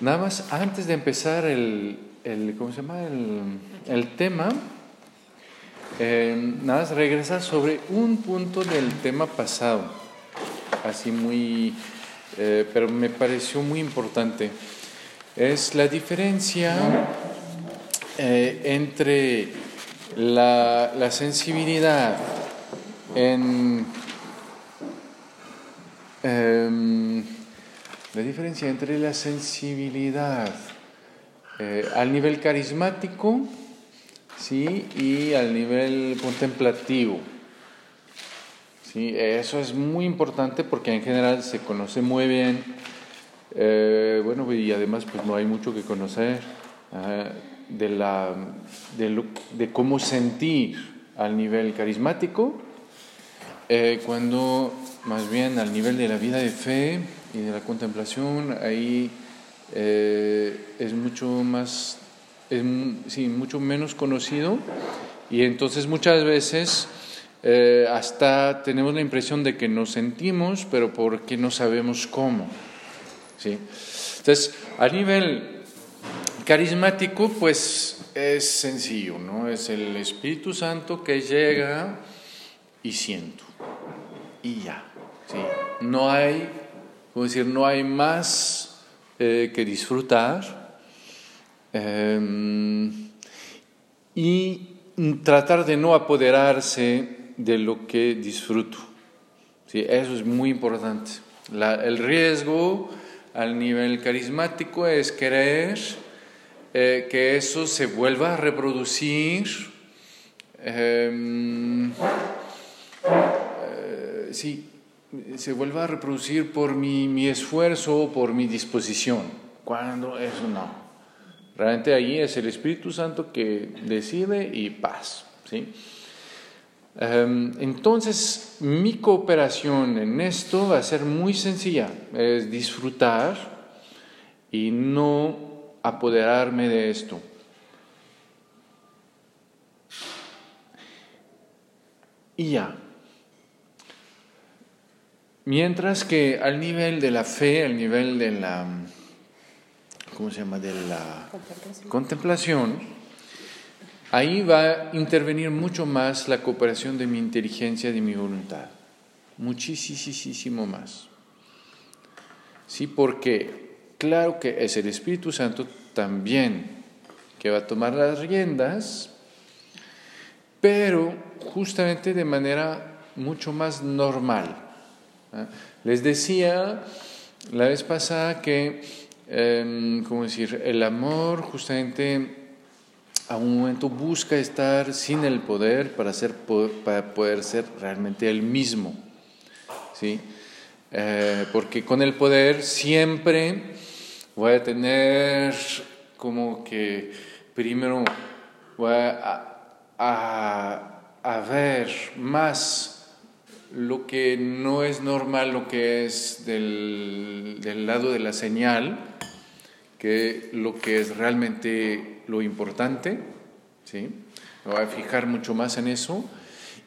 Nada más, antes de empezar el, ¿cómo se llama? El, tema, eh, nada más regresar sobre un punto del tema pasado, así muy, eh, pero me pareció muy importante. Es la diferencia eh, entre la, la sensibilidad en em, la diferencia entre la sensibilidad eh, al nivel carismático ¿sí? y al nivel contemplativo. ¿sí? Eso es muy importante porque en general se conoce muy bien, eh, bueno, y además pues no hay mucho que conocer de, la, de, cómo sentir al nivel carismático, eh, cuando más bien al nivel de la vida de fe, y de la contemplación, ahí eh, es mucho más, sí, mucho menos conocido y entonces muchas veces eh, hasta tenemos la impresión de que nos sentimos, pero porque no sabemos cómo. ¿sí? Entonces, a nivel carismático, pues es sencillo, ¿no? Es el Espíritu Santo que llega y siento. Y ya. ¿sí? No hay como decir, no hay más eh, que disfrutar em, y tratar de no apoderarse de lo que disfruto. ¿Sí? Eso es muy importante. el riesgo al nivel carismático es querer eh, que eso se vuelva a reproducir. Em, eh, sí, se vuelva a reproducir por mi, mi esfuerzo, por mi disposición, cuando eso no. Realmente allí es el Espíritu Santo que decide y paz. ¿sí? Em, entonces, mi cooperación en esto va a ser muy sencilla, es disfrutar y no apoderarme de esto. Y ya, Mientras que al nivel de la fe, al nivel de la, ¿cómo se llama? De la contemplación, ahí va a intervenir mucho más la cooperación de mi inteligencia, de mi voluntad. Muchísimo más. Sí, porque claro que es el Espíritu Santo también que va a tomar las riendas, pero justamente de manera mucho más normal. ¿Ah? Les decía la vez pasada que, em, ¿cómo decir?, el amor justamente a un momento busca estar sin el poder para, ser, para poder ser realmente el mismo. ¿sí? Eh, porque con el poder siempre voy a tener como que primero voy a, a, a ver más lo que no es normal, lo que es del, del, lado de la señal, que lo que es realmente lo importante, ¿sí? Me voy a fijar mucho más en eso.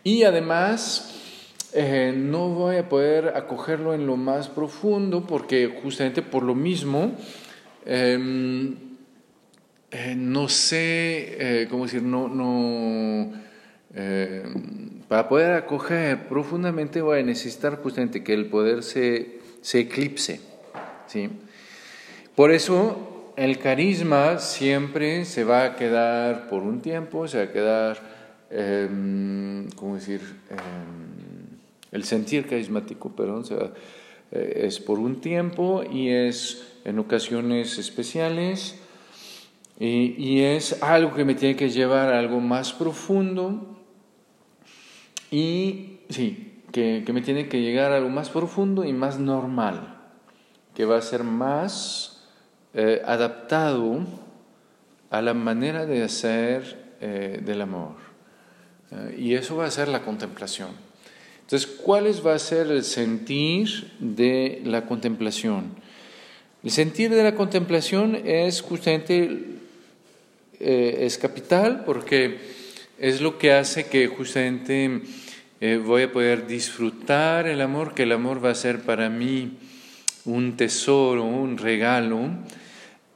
Y además, eh, no voy a poder acogerlo en lo más profundo, porque justamente por lo mismo, em, eh, no sé, eh, ¿cómo decir? No, no para poder acoger profundamente voy a necesitar justamente que el poder se, se eclipse. ¿sí? Por eso el carisma siempre se va a quedar por un tiempo, se va a quedar, eh, ¿cómo decir? Em, el sentir carismático, perdón, eh, es por un tiempo y es en ocasiones especiales y, y es algo que me tiene que llevar a algo más profundo y sí, que, me tiene que llegar a algo más profundo y más normal, que va a ser más eh, adaptado a la manera de hacer del amor. y eso va a ser la contemplación. Entonces, ¿cuál va a ser el sentir de la contemplación? El sentir de la contemplación es justamente, es capital porque es lo que hace que justamente eh, voy a poder disfrutar el amor, que el amor va a ser para mí un tesoro, un regalo,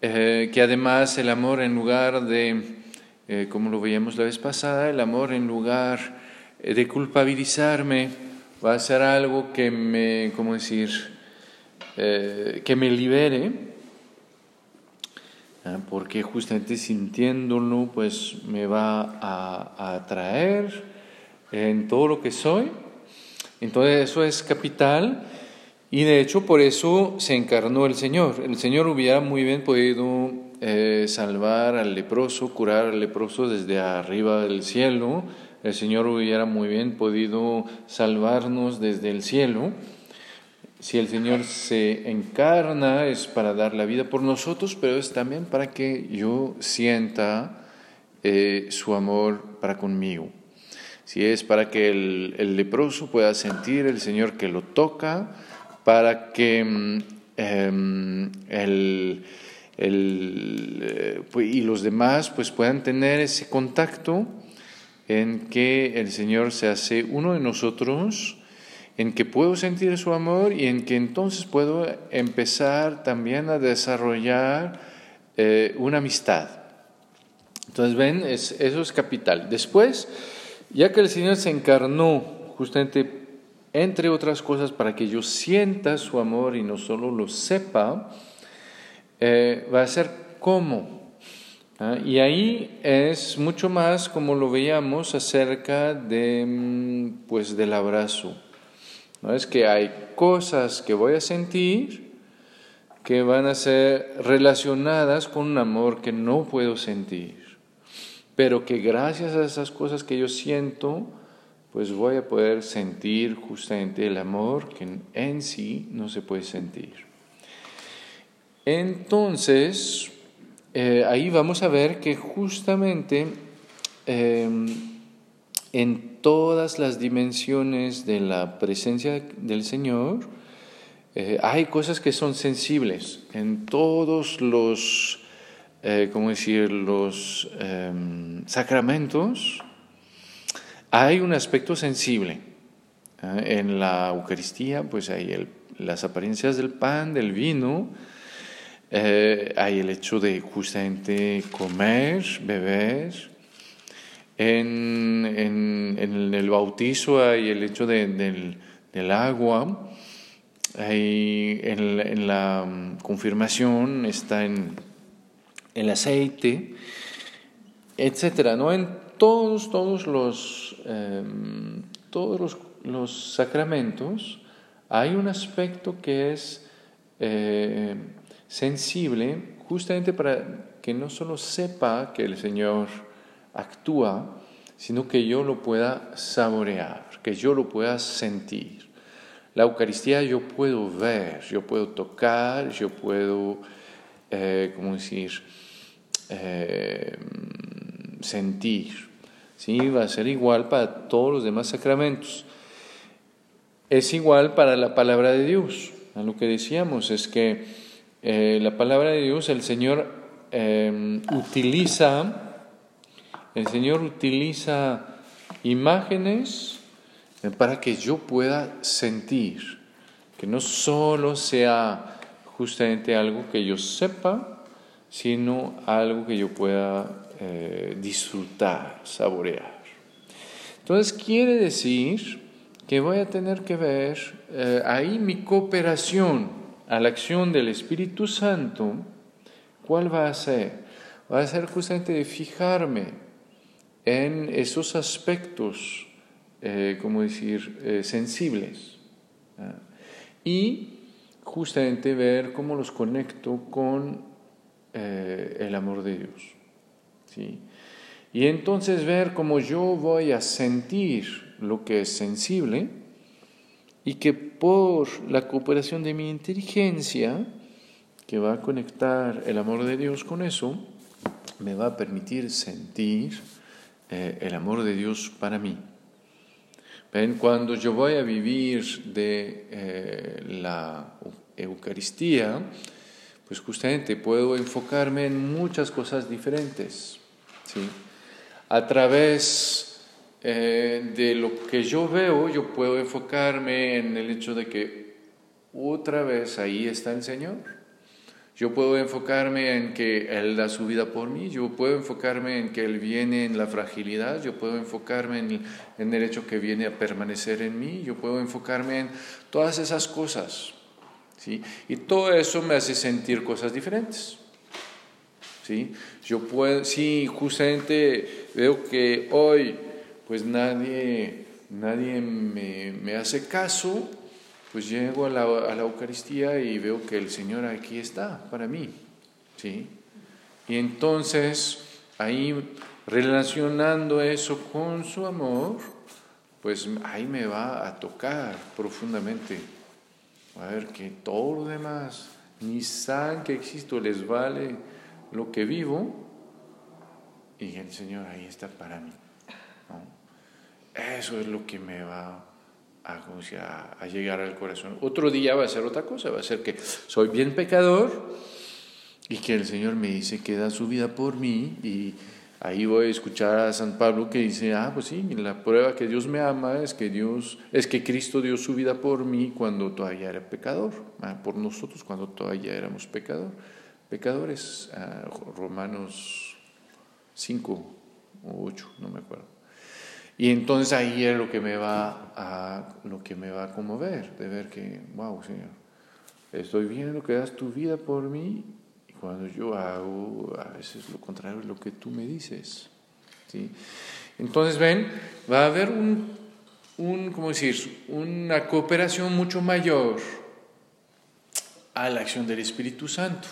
eh, que además el amor en lugar de, eh, como lo veíamos la vez pasada, el amor en lugar de culpabilizarme, va a ser algo que me, ¿cómo decir?, que me libere, ¿ah? porque justamente sintiéndolo, pues me va a atraer en todo lo que soy. Entonces eso es capital y de hecho por eso se encarnó el Señor. El Señor hubiera muy bien podido eh, salvar al leproso, curar al leproso desde arriba del cielo. El Señor hubiera muy bien podido salvarnos desde el cielo. Si el Señor se encarna es para dar la vida por nosotros, pero es también para que yo sienta eh, su amor para conmigo si es para que el, leproso pueda sentir el Señor que lo toca, para que mm, em, el, eh, pues, y los demás pues puedan tener ese contacto en que el Señor se hace uno de nosotros, en que puedo sentir su amor y en que entonces puedo empezar también a desarrollar eh, una amistad. Entonces, ven, eso es capital. Después, ya que el Señor se encarnó justamente, entre otras cosas, para que yo sienta su amor y no solo lo sepa, eh, va a ser cómo. ¿Ah? Y ahí es mucho más como lo veíamos acerca de, mm, pues, del abrazo. ¿No? Es que hay cosas que voy a sentir que van a ser relacionadas con un amor que no puedo sentir pero que gracias a esas cosas que yo siento, pues voy a poder sentir justamente el amor que en sí no se puede sentir. Entonces, eh, ahí vamos a ver que justamente em, en todas las dimensiones de la presencia del Señor, eh, hay cosas que son sensibles en todos los eh, ¿cómo decir?, los em, sacramentos, hay un aspecto sensible. ¿eh? En la Eucaristía, pues hay las apariencias del pan, del vino, eh, hay el hecho de justamente comer, beber. En, el bautizo hay el hecho del, agua. en, la mm, confirmación está en el aceite, etcétera, ¿no? En todos, todos los, em, todos los, sacramentos hay un aspecto que es eh, sensible justamente para que no solo sepa que el Señor actúa, sino que yo lo pueda saborear, que yo lo pueda sentir. La Eucaristía yo puedo ver, yo puedo tocar, yo puedo, eh, ¿cómo decir?, eh, sentir. ¿sí? Va a ser igual para todos los demás sacramentos. Es igual para la palabra de Dios. A lo que decíamos es que eh, la palabra de Dios, el Señor eh, utiliza, el Señor utiliza imágenes para que yo pueda sentir, que no solo sea justamente algo que yo sepa, sino algo que yo pueda eh, disfrutar, saborear. Entonces quiere decir que voy a tener que ver eh, ahí mi cooperación a la acción del Espíritu Santo, ¿cuál va a ser? Va a ser justamente de fijarme en esos aspectos, eh, como decir, sensibles. Y justamente ver cómo los conecto con eh, el amor de Dios. ¿sí? Y entonces ver cómo yo voy a sentir lo que es sensible y que por la cooperación de mi inteligencia, que va a conectar el amor de Dios con eso, me va a permitir sentir eh, el amor de Dios para mí. ¿Ven? Cuando yo voy a vivir de eh, la Eucaristía, pues justamente puedo enfocarme en muchas cosas diferentes. ¿sí? A través eh, de lo que yo veo, yo puedo enfocarme en el hecho de que otra vez ahí está el Señor. Yo puedo enfocarme en que Él da su vida por mí, yo puedo enfocarme en que Él viene en la fragilidad, yo puedo enfocarme en, en el hecho que viene a permanecer en mí, yo puedo enfocarme en todas esas cosas. ¿Sí? Y todo eso me hace sentir cosas diferentes. ¿sí? Yo puedo, sí, justamente veo que hoy pues nadie, nadie me, me hace caso, pues llego a la, a la, Eucaristía y veo que el Señor aquí está para mí. ¿sí? Y entonces, ahí relacionando eso con su amor, pues ahí me va a tocar profundamente. A ver que todo lo demás, ni saben que existo, les vale lo que vivo y el Señor ahí está para mí. Eso es lo que me va a, a, llegar al corazón. Otro día va a ser otra cosa, va a ser que soy bien pecador y que el Señor me dice que da su vida por mí y ahí voy a escuchar a San Pablo que dice, ah, pues sí, la prueba que Dios me ama es que Dios, es que Cristo dio su vida por mí cuando todavía era pecador, ah, por nosotros cuando todavía éramos pecador, pecadores, ah, Romanos 5 o 8, no me acuerdo. Y entonces ahí es lo que me va a, lo que me va a conmover, de ver que, wow, Señor, estoy viendo que das tu vida por mí cuando yo hago a veces lo contrario de lo que tú me dices. ¿sí? Entonces, ven, va a haber un, un, ¿cómo decir? una cooperación mucho mayor a la acción del Espíritu Santo.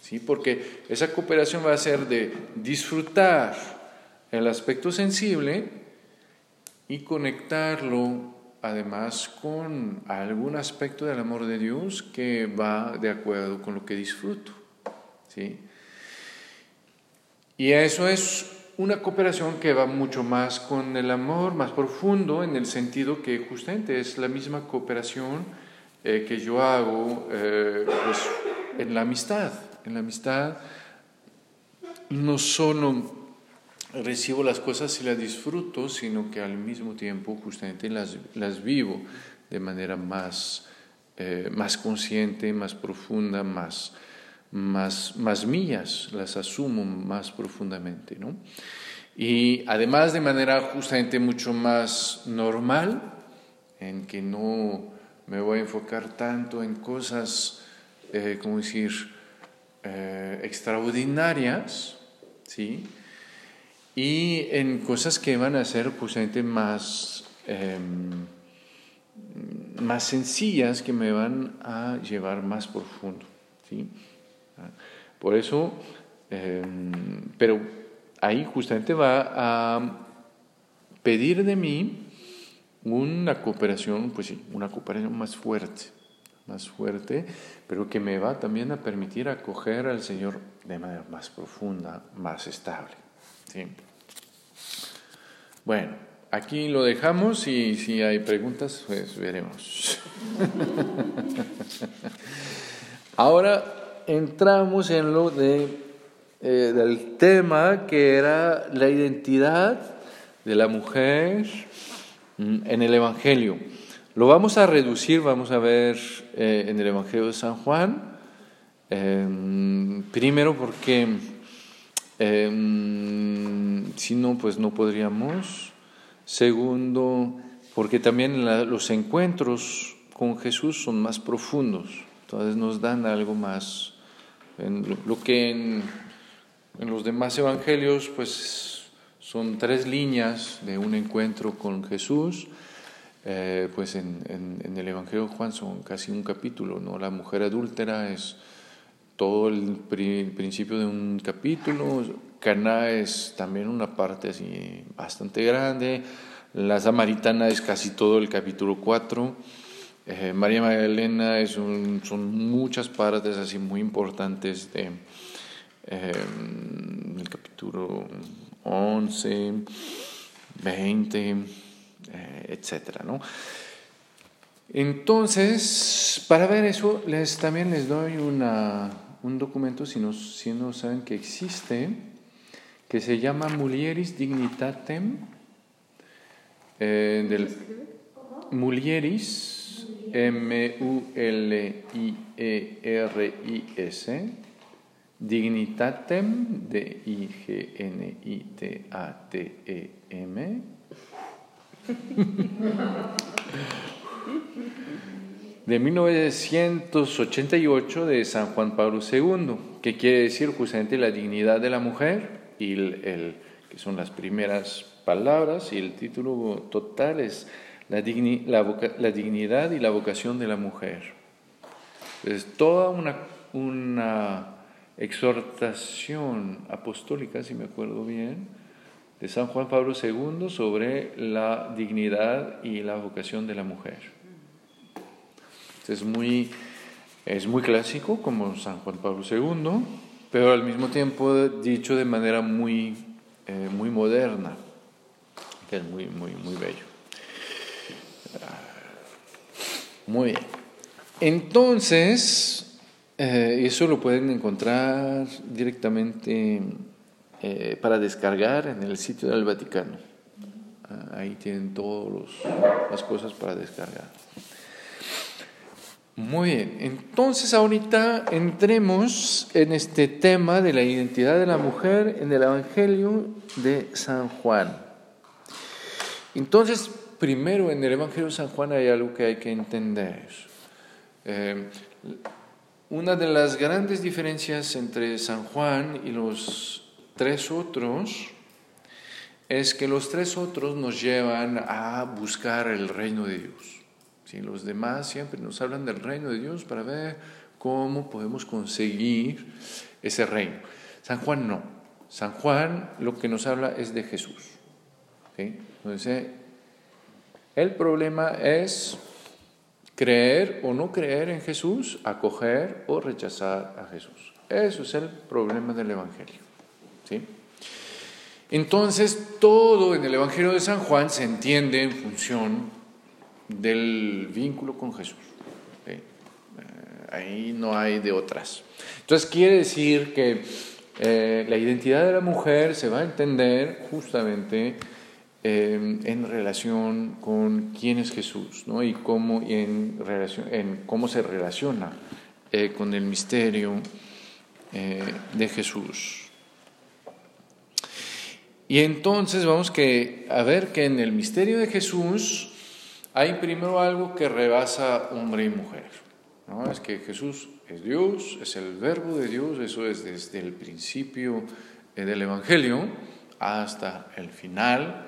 ¿sí? Porque esa cooperación va a ser de disfrutar el aspecto sensible y conectarlo además con algún aspecto del amor de Dios que va de acuerdo con lo que disfruto. ¿Sí? Y eso es una cooperación que va mucho más con el amor, más profundo, en el sentido que justamente es la misma cooperación eh, que yo hago eh, pues, en la amistad. En la amistad no solo recibo las cosas y las disfruto, sino que al mismo tiempo justamente las, las vivo de manera más, eh, más consciente, más profunda, más, más, más mías, las asumo más profundamente. ¿no? Y además de manera justamente mucho más normal, en que no me voy a enfocar tanto en cosas, eh, como decir, eh, extraordinarias, ¿sí? y en cosas que van a ser justamente más, em, más sencillas, que me van a llevar más profundo. ¿sí? Por eso, em, pero ahí justamente va a pedir de mí una cooperación, pues sí, una cooperación más fuerte, más fuerte, pero que me va también a permitir acoger al Señor de manera más profunda, más estable. ¿sí? Bueno, aquí lo dejamos y si hay preguntas, pues veremos. Ahora entramos en lo de, eh, del tema que era la identidad de la mujer mm, en el Evangelio. Lo vamos a reducir, vamos a ver eh, en el Evangelio de San Juan, em, primero porque em, si no, pues no podríamos. Segundo, porque también los encuentros con Jesús son más profundos, entonces nos dan algo más. En lo, que en, los demás evangelios, pues son tres líneas de un encuentro con Jesús. Eh, pues en, el Evangelio de Juan son casi un capítulo, ¿no? La mujer adúltera es todo el, principio de un capítulo, Caná es también una parte así bastante grande, la Samaritana es casi todo el capítulo 4, eh, María Magdalena es son muchas partes así muy importantes de, eh, el capítulo 11, 20, etc. ¿no? Entonces, para ver eso, les, también les doy una, un documento, si no, si no saben que existe, que se llama Mulieris Dignitatem, eh, del Mulieris, M-U-L-I-E-R-I-S, Dignitatem, D-I-G-N-I-T-A-T-E-M. de 1988 de San Juan Pablo II, que quiere decir justamente la dignidad de la mujer, y el, que son las primeras palabras, y el título total es la, dignidad y la vocación de la mujer. Es toda una, una exhortación apostólica, si me acuerdo bien, de San Juan Pablo II sobre la dignidad y la vocación de la mujer. Es muy, es muy clásico como San Juan Pablo II, pero al mismo tiempo dicho de manera muy, eh, muy moderna, que es muy, muy, muy bello. Muy bien. Entonces, eh, eso lo pueden encontrar directamente eh, para descargar en el sitio del Vaticano. Ah, ahí tienen todas las cosas para descargar. Muy bien, entonces ahorita entremos en este tema de la identidad de la mujer en el Evangelio de San Juan. Entonces, primero en el Evangelio de San Juan hay algo que hay que entender. Eh, una de las grandes diferencias entre San Juan y los tres otros es que los tres otros nos llevan a buscar el reino de Dios. Los demás siempre nos hablan del reino de Dios para ver cómo podemos conseguir ese reino. San Juan no. San Juan lo que nos habla es de Jesús. Entonces, el problema es creer o no creer en Jesús, acoger o rechazar a Jesús. Eso es el problema del Evangelio. ¿sí? Entonces, todo en el Evangelio de San Juan se entiende en función del vínculo con Jesús. Eh, ahí no hay de otras. Entonces quiere decir que eh, la identidad de la mujer se va a entender justamente eh, en relación con quién es Jesús ¿no? y, cómo, en, relación, en cómo se relaciona con el misterio de Jesús. Y entonces vamos a ver que en el misterio de Jesús hay primero algo que rebasa hombre y mujer. ¿no? Es que Jesús es Dios, es el verbo de Dios, eso es desde el principio eh, del Evangelio hasta el final.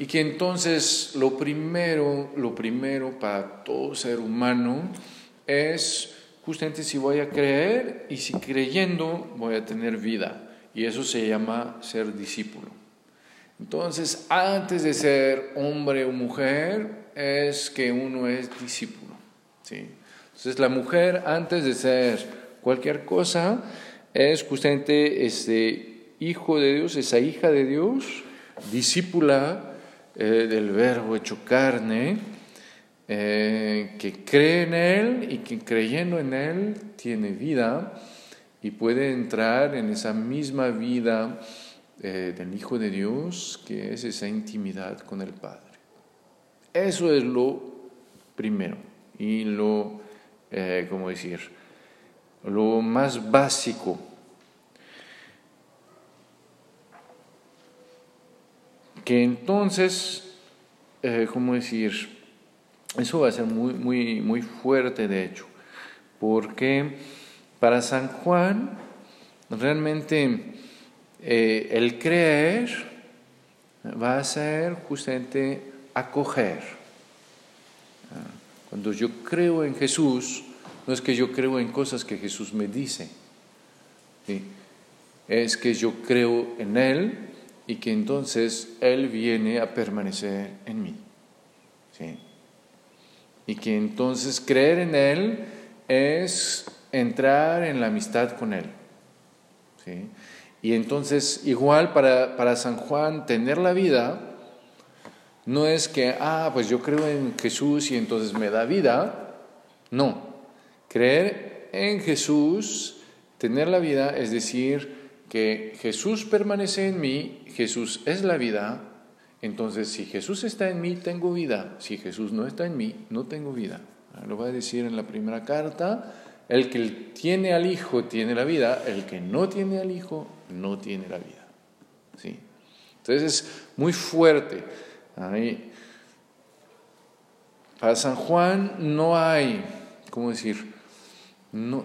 Y que entonces lo primero, lo primero para todo ser humano es justamente si voy a creer y si creyendo voy a tener vida. Y eso se llama ser discípulo. Entonces, antes de ser hombre o mujer, es que uno es discípulo. ¿sí? Entonces la mujer, antes de ser cualquier cosa, es justamente ese hijo de Dios, esa hija de Dios, discípula eh, del verbo hecho carne, eh, que cree en Él y que creyendo en Él tiene vida y puede entrar en esa misma vida eh, del Hijo de Dios, que es esa intimidad con el Padre. Eso es lo primero y lo, eh, ¿cómo decir? Lo más básico. Que entonces, eh, ¿cómo decir? Eso va a ser muy, muy, muy fuerte, de hecho, porque para San Juan, realmente eh, el creer va a ser justamente acoger. Cuando yo creo en Jesús, no es que yo creo en cosas que Jesús me dice, es que yo creo en Él y que entonces Él viene a permanecer en mí. Y que entonces creer en Él es entrar en la amistad con Él. Y entonces, igual para, para San Juan, tener la vida no es que, ah, pues yo creo en Jesús y entonces me da vida. No, creer en Jesús, tener la vida, es decir, que Jesús permanece en mí, Jesús es la vida, entonces si Jesús está en mí, tengo vida, si Jesús no está en mí, no tengo vida. Lo va a decir en la primera carta, el que tiene al Hijo tiene la vida, el que no tiene al Hijo no tiene la vida. ¿Sí? Entonces es muy fuerte. Para San Juan no hay, ¿cómo decir? No,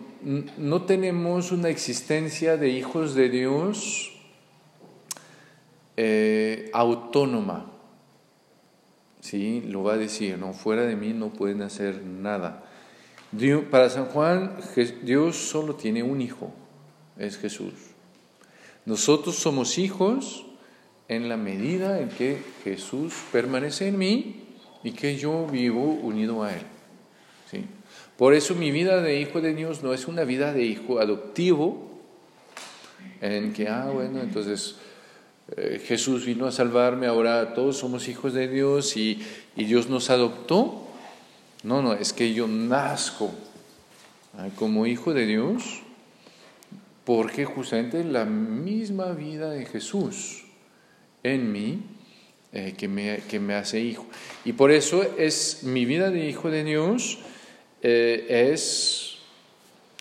no tenemos una existencia de hijos de Dios eh, autónoma. ¿Sí? Lo va a decir, no, fuera de mí no pueden hacer nada. Dios, para San Juan, Dios solo tiene un hijo, es Jesús. Nosotros somos hijos en la medida en que Jesús permanece en mí y que yo vivo unido a Él. Por eso mi vida de hijo de Dios no es una vida de hijo adoptivo, en que, ah, bueno, entonces eh, Jesús vino a salvarme, ahora todos somos hijos de Dios y, y Dios nos adoptó. No, no, es que yo nazco ah, como hijo de Dios porque justamente la misma vida de Jesús en mí eh, que, me, que, me, hace hijo. Y por eso es mi vida de hijo de Dios, eh, es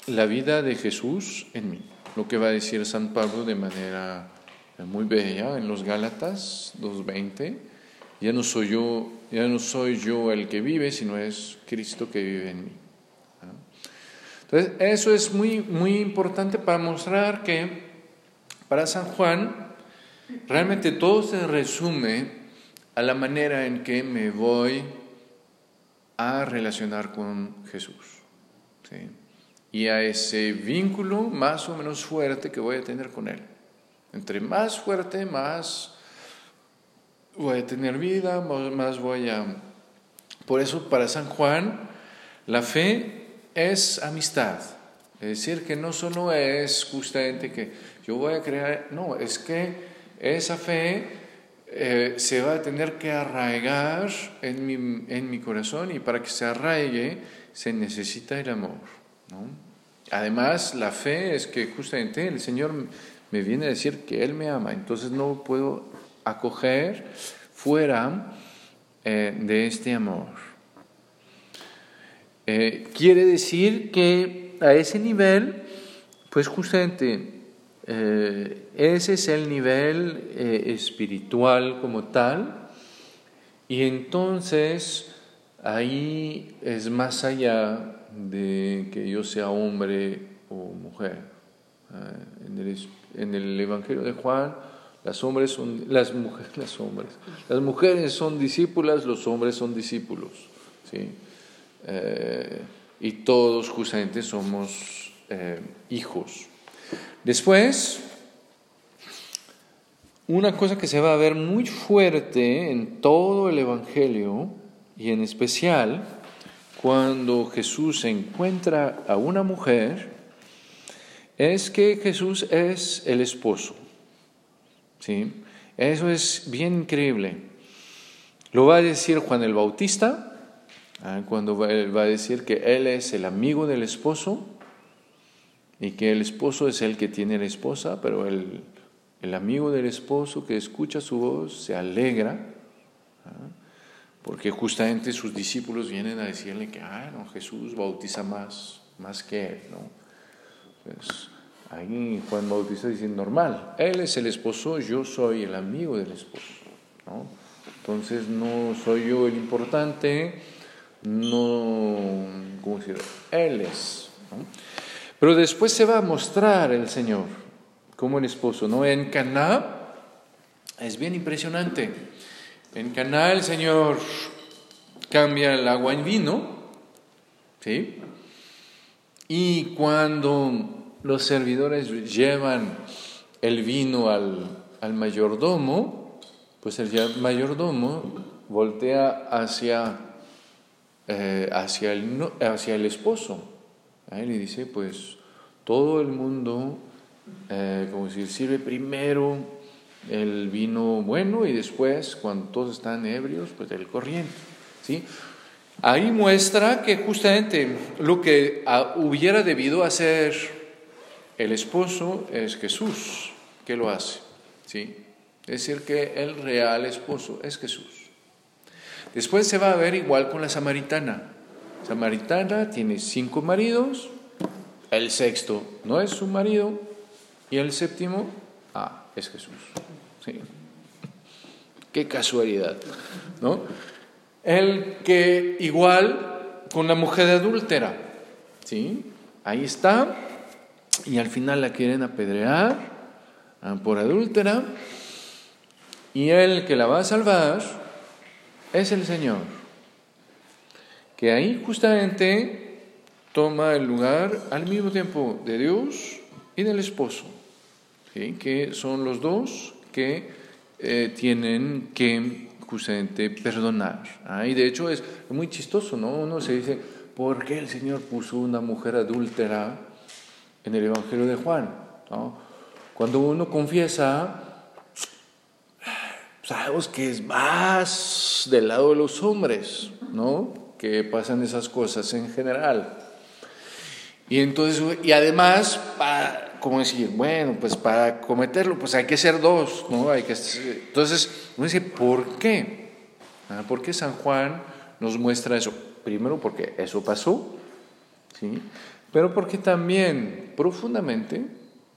la vida de Jesús en mí. Lo que va a decir San Pablo de manera muy bella en los Gálatas 2.20. Ya no soy yo, ya no soy yo el que vive, sino es Cristo que vive en mí. Entonces, eso es muy, muy importante para mostrar que para San Juan realmente todo se resume a la manera en que me voy a relacionar con Jesús. Y a ese vínculo más o menos fuerte que voy a tener con Él. Entre más fuerte, más voy a tener vida, más voy a... Por eso para San Juan la fe es amistad. Es decir, que no solo es justamente que yo voy a crear, no, es que esa fe eh, se va a tener que arraigar en mi, en mi, corazón y para que se arraigue se necesita el amor. Además, la fe es que justamente el Señor me viene a decir que Él me ama, entonces no puedo acoger fuera eh, de este amor. Eh, quiere decir que a ese nivel, pues justamente eh, ese es el nivel espiritual como tal, y entonces ahí es más allá de que yo sea hombre o mujer. en el en el Evangelio de Juan, las, son, las, mujeres, hombres, las mujeres son discípulas, los hombres son discípulos. ¿sí? Eh, y todos justamente somos eh, hijos. Después, una cosa que se va a ver muy fuerte en todo el Evangelio, y en especial cuando Jesús encuentra a una mujer, es que Jesús es el esposo. ¿sí? Eso es bien increíble. Lo va a decir Juan el Bautista, ¿ah? cuando va, a decir que él es el amigo del esposo y que el esposo es el que tiene la esposa, pero el, el amigo del esposo que escucha su voz se alegra, ¿ah? porque justamente sus discípulos vienen a decirle que ah, no, Jesús bautiza más, más que él. ¿no? Pues ahí Juan Bautista dice, normal, él es el esposo, yo soy el amigo del esposo. ¿no? Entonces no soy yo el importante, no, ¿cómo decir? Él es. Pero después se va a mostrar el Señor como el esposo, ¿no? En Caná es bien impresionante. En Caná el Señor cambia el agua en vino, ¿sí? Y cuando los servidores llevan el vino al, mayordomo, pues el mayordomo voltea hacia, eh, hacia, el, hacia el esposo. Ahí le dice, pues todo el mundo eh, como decir, sirve primero el vino bueno y después, cuando todos están ebrios, pues el corriente. ¿sí? Ahí muestra que justamente lo que ah, hubiera debido hacer el esposo es Jesús, que lo hace. ¿sí? Es decir, que el real esposo es Jesús. Después se va a ver igual con la samaritana. Samaritana tiene cinco maridos, el sexto no es su marido y el séptimo, ah, es Jesús. ¿sí? Qué casualidad, ¿no? El que igual con la mujer adúltera, ¿sí? Ahí está, y al final la quieren apedrear ah, por adúltera, y el que la va a salvar es el Señor, que ahí justamente toma el lugar al mismo tiempo de Dios y del esposo, que son los dos que eh, tienen que justamente perdonar. Ah, y de hecho es muy chistoso, ¿no? Uno se dice, ¿por qué el Señor puso una mujer adúltera en el Evangelio de Juan? Cuando uno confiesa, sabemos que es más del lado de los hombres, ¿no? Pasan esas cosas en general. Y entonces, y además, para, como decir, bueno, pues para cometerlo, pues hay que ser dos, ¿no? Hay que, entonces, uno dice, ¿por qué? Ah, ¿Por qué San Juan nos muestra eso? Primero porque eso pasó, ¿sí? Pero porque también profundamente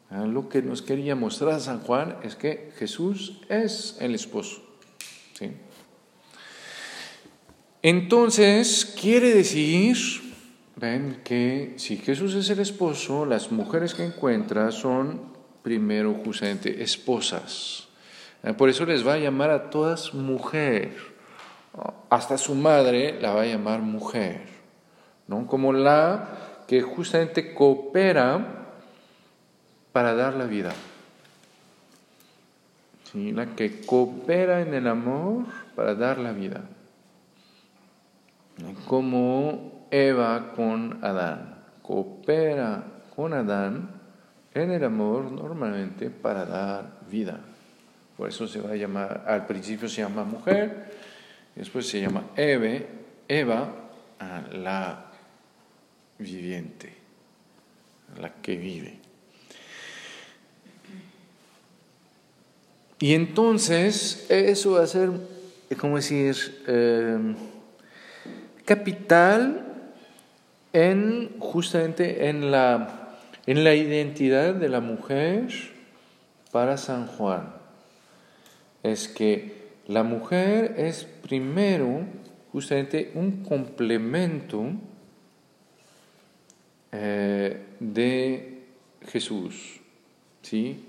ah, lo que nos quería mostrar San Juan es que Jesús es el esposo, ¿sí? Entonces, quiere decir ven que si Jesús es el esposo, las mujeres que encuentra son primero justamente esposas. Eh, por eso les va a llamar a todas mujer. Hasta su madre la va a llamar mujer. ¿no? Como la que justamente coopera para dar la vida. La que coopera en el amor para dar la vida. Como Eva con Adán, coopera con Adán en el amor normalmente para dar vida. Por eso se va a llamar, al principio se llama mujer, después se llama Eve, Eva, a la viviente, la que vive. Y entonces eso va a ser, como decir, eh, capital en justamente en la, en la identidad de la mujer para San Juan. Es que la mujer es primero justamente un complemento eh, de Jesús, ¿sí?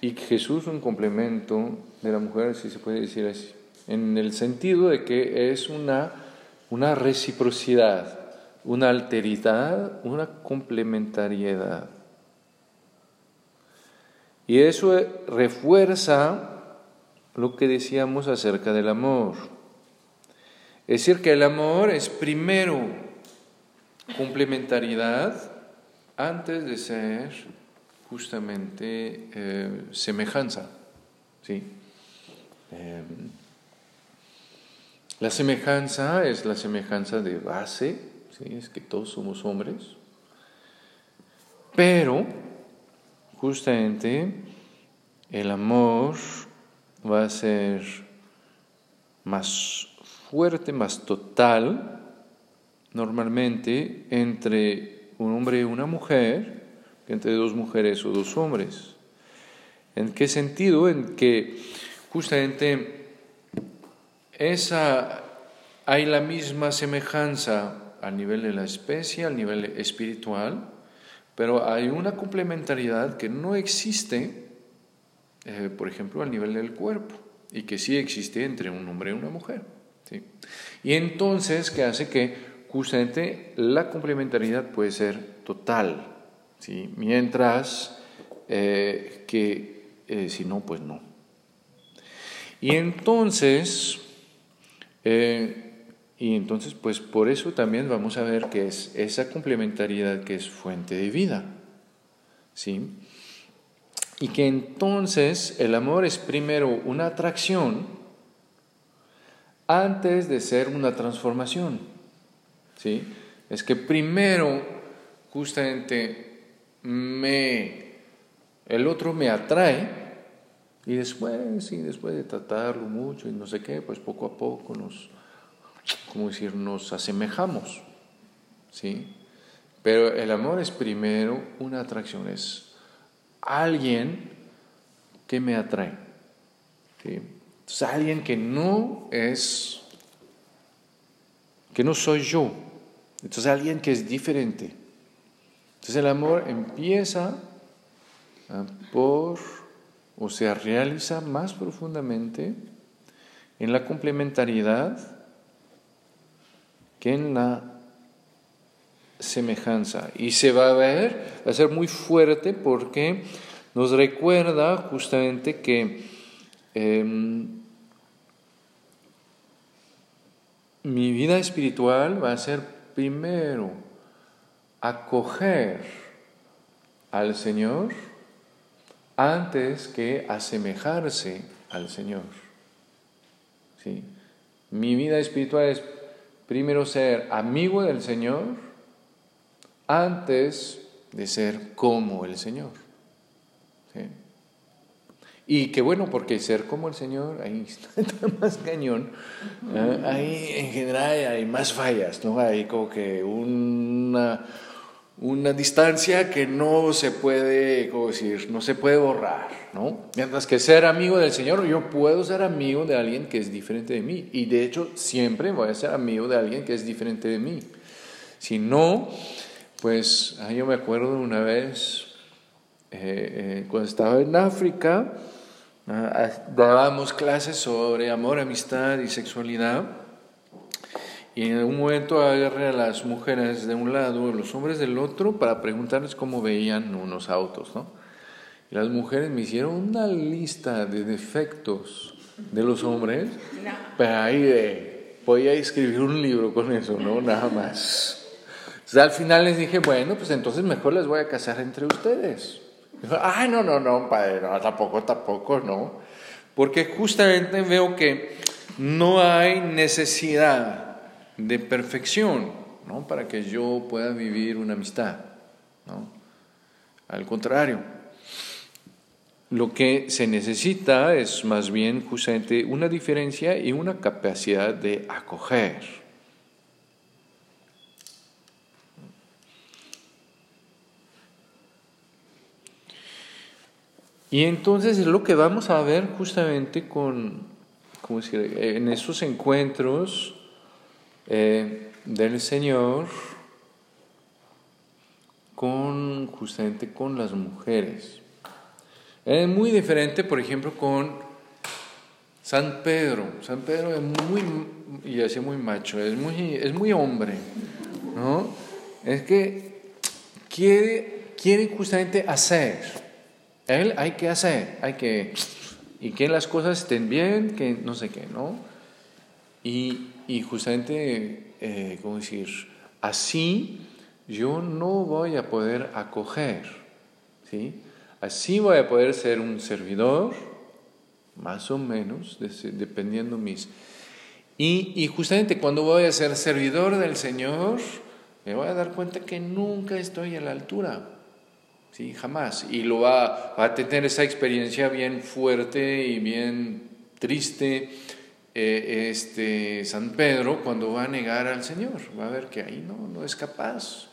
Y Jesús un complemento de la mujer, si se puede decir así, en el sentido de que es una, una reciprocidad una alteridad, una complementariedad. Y eso refuerza lo que decíamos acerca del amor. Es decir, que el amor es primero complementariedad antes de ser justamente eh, semejanza. ¿sí? Em, la semejanza es la semejanza de base, es que todos somos hombres, pero justamente el amor va a ser más fuerte, más total, normalmente entre un hombre y una mujer, que entre dos mujeres o dos hombres. ¿En qué sentido? En que justamente esa, hay la misma semejanza al nivel de la especie, al nivel espiritual, pero hay una complementariedad que no existe, eh, por ejemplo, al nivel del cuerpo, y que sí existe entre un hombre y una mujer. Y entonces, ¿qué hace que justamente la complementariedad puede ser total? ¿sí? Mientras eh, que eh, si no, pues no. Y entonces, y entonces, pues por eso también vamos a ver que es esa complementariedad que es fuente de vida. ¿Sí? y que entonces el amor es primero una atracción antes de ser una transformación. ¿sí? Es que primero justamente me, el otro me atrae y después, sí, después de tratarlo mucho y no sé qué, pues poco a poco nos, como decir, nos asemejamos. ¿sí? Pero el amor es primero una atracción, es alguien que me atrae. ¿sí? Entonces, alguien que no es, que no soy yo. Entonces, alguien que es diferente. Entonces, el amor empieza ah, por, o se realiza más profundamente en la complementariedad que en la semejanza. Y se va a ver, va a ser muy fuerte porque nos recuerda justamente que Em, mi vida espiritual va a ser primero acoger al Señor antes que asemejarse al Señor. ¿Sí? Mi vida espiritual es primero ser amigo del Señor antes de ser como el Señor. Y qué bueno, porque ser como el Señor, ahí está más cañón. ¿eh? Ahí en general hay más fallas, ¿no? Hay como que una, una distancia que no se puede, ¿cómo decir? No se puede borrar, ¿no? Mientras que ser amigo del Señor, yo puedo ser amigo de alguien que es diferente de mí. Y de hecho, siempre voy a ser amigo de alguien que es diferente de mí. Si no, pues yo me acuerdo una vez, eh, eh, cuando estaba en África, Ah, dábamos clases sobre amor, amistad y sexualidad. Y en un momento agarré a las mujeres de un lado, a los hombres del otro, para preguntarles cómo veían unos autos. ¿no? Y las mujeres me hicieron una lista de defectos de los hombres, pero ahí de, voy a escribir un libro con eso, ¿no? Nada más. Entonces, al final les dije, bueno, pues entonces mejor les voy a casar entre ustedes. Ay, no, no, no, padre, no, tampoco, tampoco, no. Porque justamente veo que no hay necesidad de perfección, ¿no? Para que yo pueda vivir una amistad, ¿no? Al contrario, lo que se necesita es más bien justamente una diferencia y una capacidad de acoger. Y entonces es lo que vamos a ver justamente con, ¿cómo decir? en esos encuentros eh, del Señor con justamente con las mujeres. Es muy diferente, por ejemplo, con San Pedro. San Pedro es muy, y así muy macho, es muy, es muy hombre, ¿no? Es que quiere, quiere justamente hacer. Él hay que hacer, hay que... Y que las cosas estén bien, que no sé qué, ¿no? Y, y justamente, eh, ¿cómo decir? Así yo no voy a poder acoger, ¿sí? Así voy a poder ser un servidor, más o menos, dependiendo mis... Y, y justamente cuando voy a ser servidor del Señor, me voy a dar cuenta que nunca estoy a la altura. ¿sí? Jamás. Y lo va, a tener esa experiencia bien fuerte y bien triste eh, este, San Pedro cuando va a negar al Señor. Va a ver que ahí no, no es capaz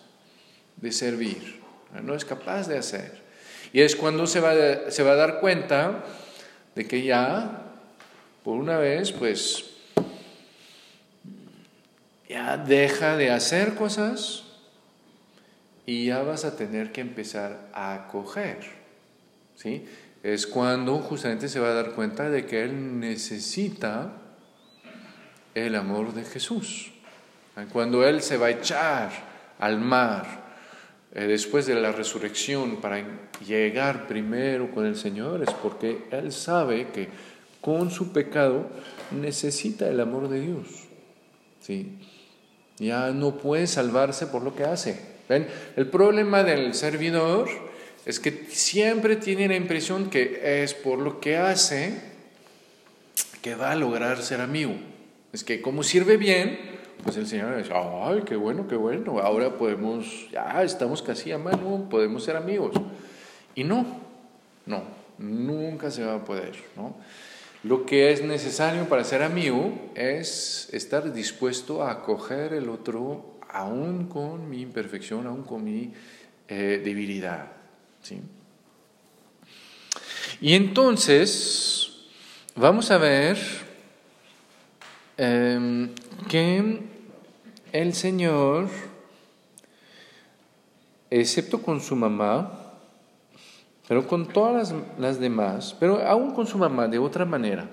de servir, no es capaz de hacer. Y es cuando se va, se va a dar cuenta de que ya, por una vez, pues, ya deja de hacer cosas y ya vas a tener que empezar a acoger. ¿sí? Es cuando justamente se va a dar cuenta de que él necesita el amor de Jesús. Cuando él se va a echar al mar eh, después de la resurrección para llegar primero con el Señor, es porque él sabe que con su pecado necesita el amor de Dios. ¿sí? Ya no puede salvarse por lo que hace. El problema del servidor es que siempre tiene la impresión que es por lo que hace que va a lograr ser amigo. Es que como sirve bien, pues el Señor dice, ay, qué bueno, qué bueno, ahora podemos, ya estamos casi a mano, podemos ser amigos. Y no, no, nunca se va a poder, ¿no? Lo que es necesario para ser amigo es estar dispuesto a acoger el otro aún con mi imperfección, aún con mi eh, debilidad. ¿sí? Y entonces vamos a ver em, que el Señor, excepto con su mamá, pero con todas las, demás, pero aún con su mamá de otra manera,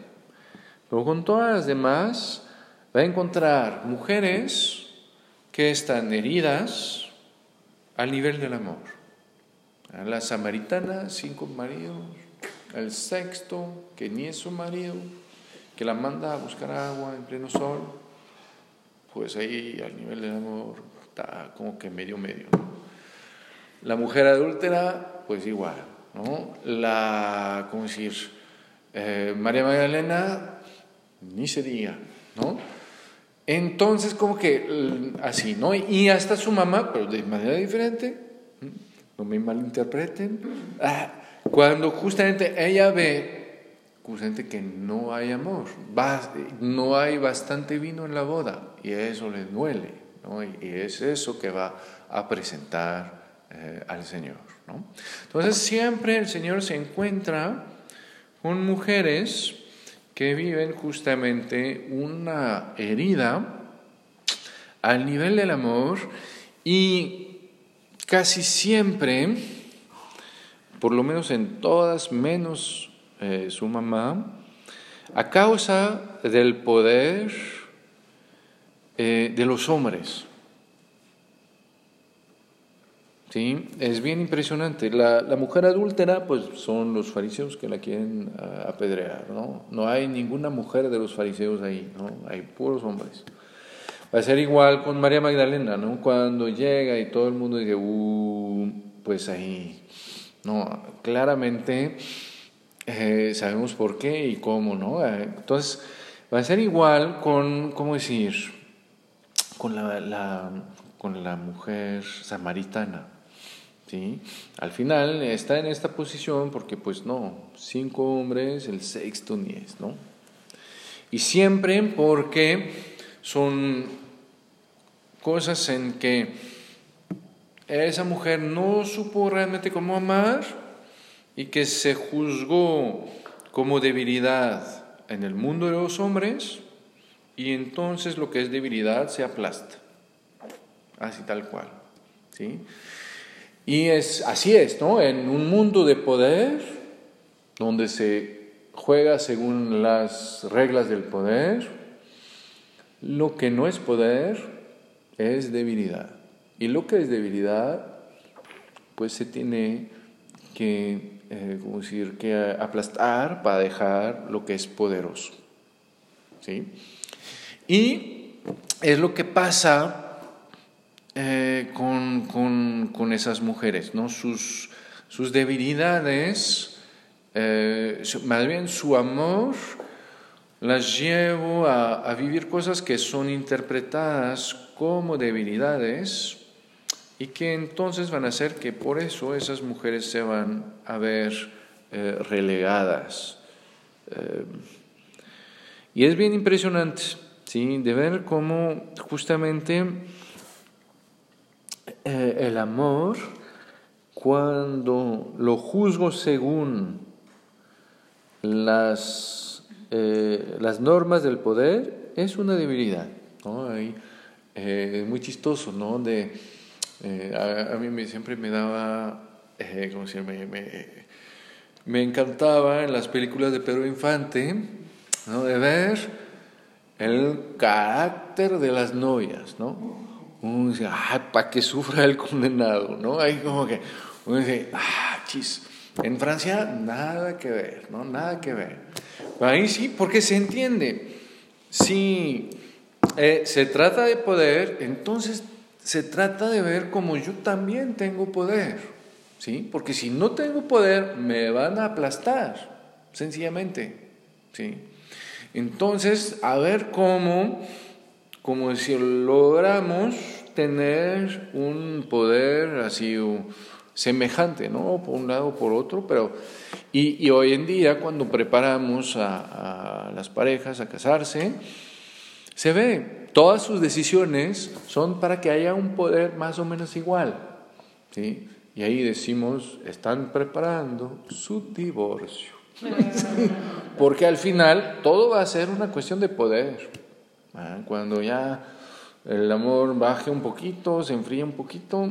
pero con todas las demás va a encontrar mujeres que están heridas al nivel del amor. A la samaritana, cinco maridos, el sexto, que ni es su marido, que la manda a buscar agua en pleno sol, pues ahí al nivel del amor está como que medio medio. La mujer adúltera, pues igual. ¿no? La, ¿cómo decir? Eh, María Magdalena, ni se diga, ¿no? Entonces, como que así, ¿no? Y hasta su mamá, pero de manera diferente, no me malinterpreten, ah, cuando justamente ella ve justamente que no hay amor, no hay bastante vino en la boda, y eso le duele. Y es eso que va a presentar eh, al Señor. Entonces siempre el Señor se encuentra con mujeres que viven justamente una herida al nivel del amor y casi siempre, por lo menos en todas menos eh, su mamá, a causa del poder eh, de los hombres. ¿Sí? Es bien impresionante. La, mujer adúltera, pues son los fariseos que la quieren ah, apedrear, ¿no? No hay ninguna mujer de los fariseos ahí, ¿no? Hay puros hombres. Va a ser igual con María Magdalena, ¿no? Cuando llega y todo el mundo dice, uh, pues ahí, ¿no? Claramente eh, sabemos por qué y cómo, ¿no? Eh, entonces, va a ser igual con, ¿cómo decir? Con la, mujer samaritana. ¿sí? Al final está en esta posición porque pues no, cinco hombres, el sexto ni es, ¿no? Y siempre porque son cosas en que esa mujer no supo realmente cómo amar y que se juzgó como debilidad en el mundo de los hombres y entonces lo que es debilidad se aplasta, así tal cual, ¿sí? Y es, así es, ¿no? En un mundo de poder, donde se juega según las reglas del poder, lo que no es poder es debilidad. Y lo que es debilidad, pues se tiene que, eh, decir? que aplastar para dejar lo que es poderoso. ¿Sí? Y es lo que pasa eh, con, esas mujeres, ¿no? sus, sus debilidades, eh, más bien su amor, las llevo a, vivir cosas que son interpretadas como debilidades y que entonces van a hacer que por eso esas mujeres se van a ver eh, relegadas. y es bien impresionante ¿sí? de ver cómo justamente eh, el amor cuando lo juzgo según las, eh, las normas del poder es una debilidad. ¿no? Eh, es muy chistoso, ¿no? De, a, mí siempre me daba, ¿cómo se? Me, me, encantaba en las películas de Pedro Infante, ¿no? De ver el carácter de las novias, ¿no? uno dice, ah, para que sufra el condenado, ¿no? Ahí como que uno dice, ah, chis, en Francia nada que ver, ¿no? Nada que ver. ahí sí, porque se entiende, si eh, se trata de poder, entonces se trata de ver como yo también tengo poder, ¿sí? Porque si no tengo poder, me van a aplastar, sencillamente, ¿sí? Entonces, a ver cómo, como si logramos tener un poder así semejante, ¿no? Por un lado por otro, pero... Y, y, hoy en día, cuando preparamos a las parejas a casarse, se ve, todas sus decisiones son para que haya un poder más o menos igual, ¿sí? Y ahí decimos, están preparando su divorcio. Porque al final todo va a ser una cuestión de poder. Cuando ya el amor baje un poquito, se enfríe un poquito,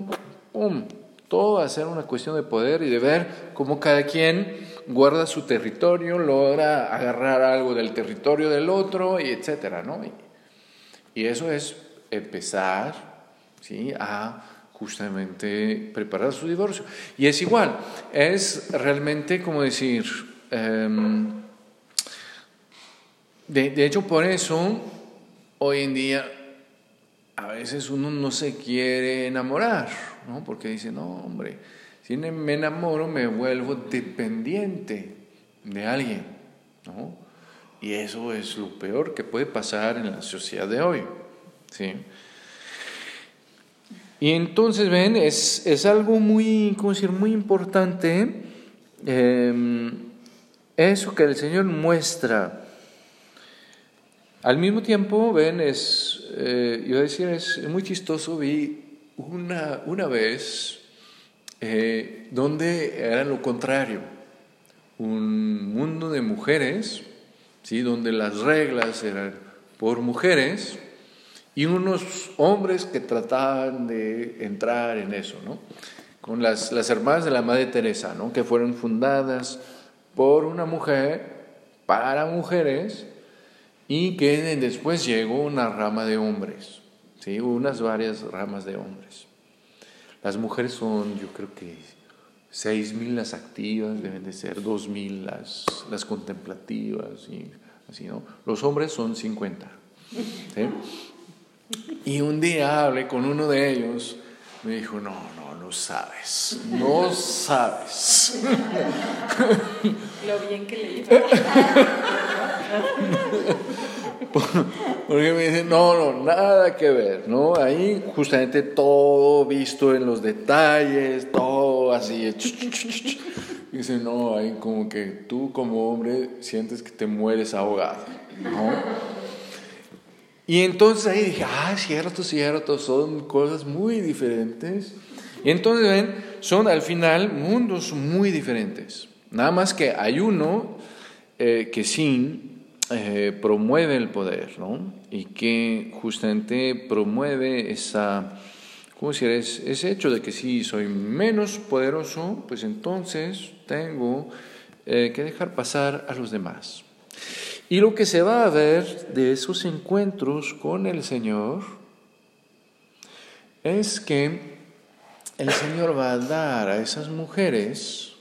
¡pum! Todo va a ser una cuestión de poder y de ver cómo cada quien guarda su territorio, logra agarrar algo del territorio del otro, y etcétera, ¿no? Y, eso es empezar ¿sí? a justamente preparar su divorcio. Y es igual, es realmente como decir, Em, de, hecho, por eso, hoy en día, a veces uno no se quiere enamorar, ¿no? Porque dice, no, hombre, si me enamoro me vuelvo dependiente de alguien, ¿no? Y eso es lo peor que puede pasar en la sociedad de hoy, ¿sí? Y entonces, ven, es, es algo muy, muy importante. Eh, eso que el Señor muestra. Al mismo tiempo, ven, es, eh, iba a decir, es muy chistoso, vi una, una vez eh, donde era lo contrario, un mundo de mujeres, ¿sí? donde las reglas eran por mujeres y unos hombres que trataban de entrar en eso, ¿no? con las, las hermanas de la Madre Teresa, ¿no? que fueron fundadas por una mujer para mujeres y que después llegó una rama de hombres, ¿sí? unas varias ramas de hombres. Las mujeres son, yo creo que 6.000 las activas, deben de ser 2.000 las, las contemplativas, y así, ¿no? Los hombres son 50. Y un día hablé con uno de ellos, me dijo, no, no, no sabes, no sabes. Lo bien que le iba. Porque me dicen, no, no, nada que ver, ¿no? Ahí justamente todo visto en los detalles, todo así. Dice, no, ahí como que tú como hombre sientes que te mueres ahogado. Y entonces ahí dije, ah, cierto, cierto, son cosas muy diferentes. Y entonces ven, son al final mundos muy diferentes. Nada más que hay uno eh, que sí eh, promueve el poder, ¿no? Y que justamente promueve esa, ¿cómo decir? ese hecho de que si soy menos poderoso, pues entonces tengo eh, que dejar pasar a los demás. Y lo que se va a ver de esos encuentros con el Señor es que el Señor va a dar a esas mujeres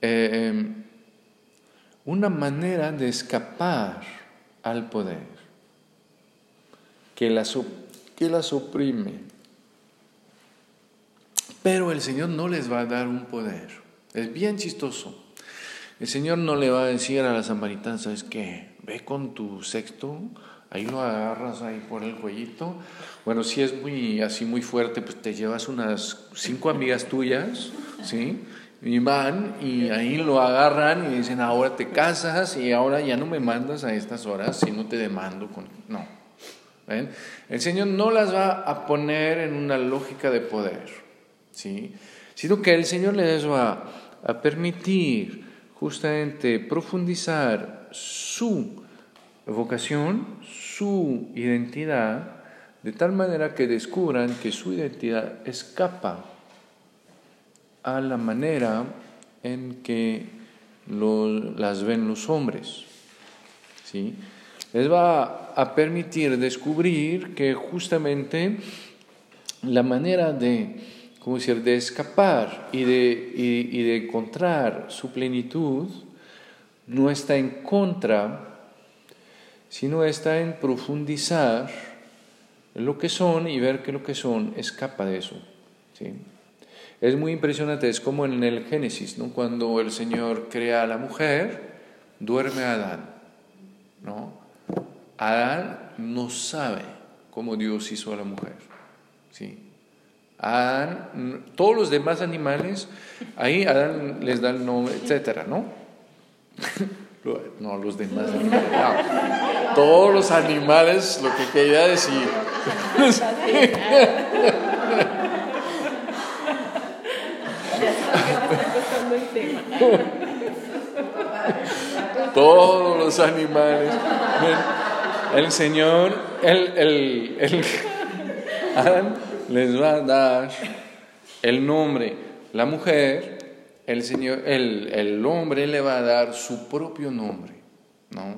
eh, una manera de escapar al poder que las, que las oprime. Pero el Señor no les va a dar un poder. Es bien chistoso. El Señor no le va a decir a la samaritana, ¿sabes qué? Ve con tu sexto ahí lo agarras ahí por el cuellito. Bueno, si es muy así muy fuerte, pues te llevas unas cinco amigas tuyas, ¿sí? Y van y ahí lo agarran y dicen, ahora te casas y ahora ya no me mandas a estas horas si no te demando. Con... No. ¿Ven? El Señor no las va a poner en una lógica de poder, ¿sí? Sino que el Señor les va a permitir justamente profundizar su vocación, su identidad, de tal manera que descubran que su identidad escapa a la manera en que las ven los hombres. ¿sí? Les va a permitir descubrir que justamente la manera de, ¿cómo decir?, de escapar y de, y de encontrar su plenitud no está en contra sino está en profundizar lo que son y ver que lo que son escapa de eso. ¿sí? Es muy impresionante, es como en el Génesis, ¿no? cuando el Señor crea a la mujer, duerme Adán. ¿no? Adán no sabe cómo Dios hizo a la mujer. ¿sí? Adán, todos los demás animales, ahí Adán les da el nombre, etcétera, ¿no? No, los demás animales. Todos los animales, lo que quería decir. Todos los animales. El Señor, el, el, el Adán les va a dar el nombre. La mujer, el, Señor, el, el hombre le va a dar su propio nombre. ¿no?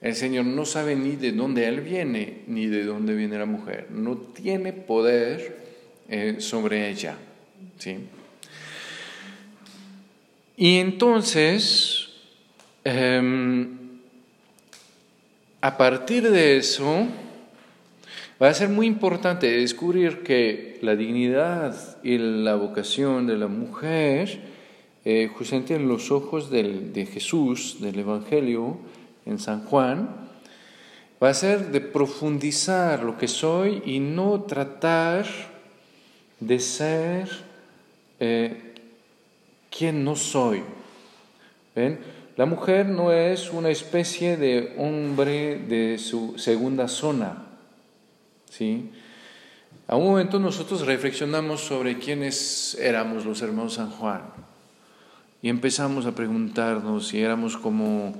El Señor no sabe ni de dónde Él viene, ni de dónde viene la mujer. No tiene poder eh, sobre ella. ¿sí? Y entonces, em, a partir de eso, va a ser muy importante descubrir que la dignidad y la vocación de la mujer, eh, justamente en los ojos de Jesús, del Evangelio, en San Juan, va a ser de profundizar lo que soy y no tratar de ser eh, quién no soy. La mujer no es una especie de hombre de su segunda zona. ¿Sí? A un momento nosotros reflexionamos sobre quiénes éramos los hermanos San Juan y empezamos a preguntarnos si éramos como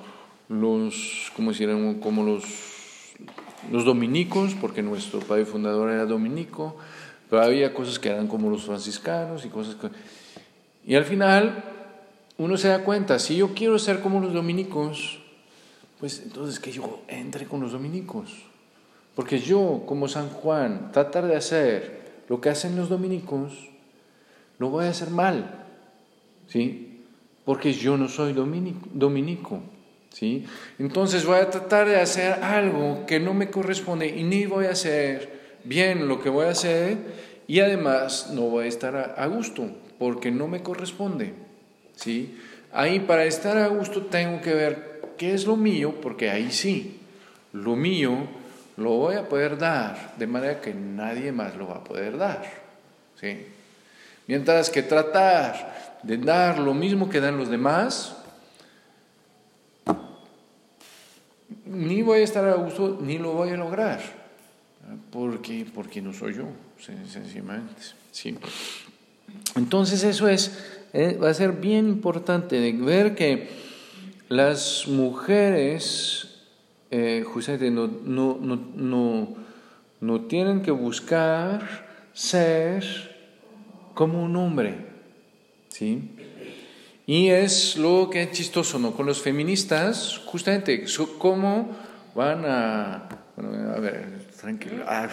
los, como si como los, los dominicos, porque nuestro padre fundador era dominico, pero había cosas que eran como los franciscanos y cosas que... Y al final uno se da cuenta, si yo quiero ser como los dominicos, pues entonces que yo entre con los dominicos. Porque yo, como San Juan, tratar de hacer lo que hacen los dominicos, lo voy a hacer mal. ¿Sí? Porque yo no soy dominico. ¿Sí? Entonces voy a tratar de hacer algo que no me corresponde y ni voy a hacer bien lo que voy a hacer y además no voy a estar a gusto porque no me corresponde. ¿sí? Ahí para estar a gusto tengo que ver qué es lo mío, porque ahí sí, lo mío lo voy a poder dar de manera que nadie más lo va a poder dar. ¿sí? Mientras que tratar de dar lo mismo que dan los demás, ni voy a estar a gusto ni lo voy a lograr. Porque, porque no soy yo, sencillamente. Sí. Entonces eso es, eh, va a ser bien importante de ver que las mujeres eh, justamente no, no, no, no, tienen que buscar ser como un hombre, ¿sí? Y es lo que es chistoso, ¿no? Con los feministas, justamente, ¿cómo van a... Bueno, a ver, tranquilo. Ah,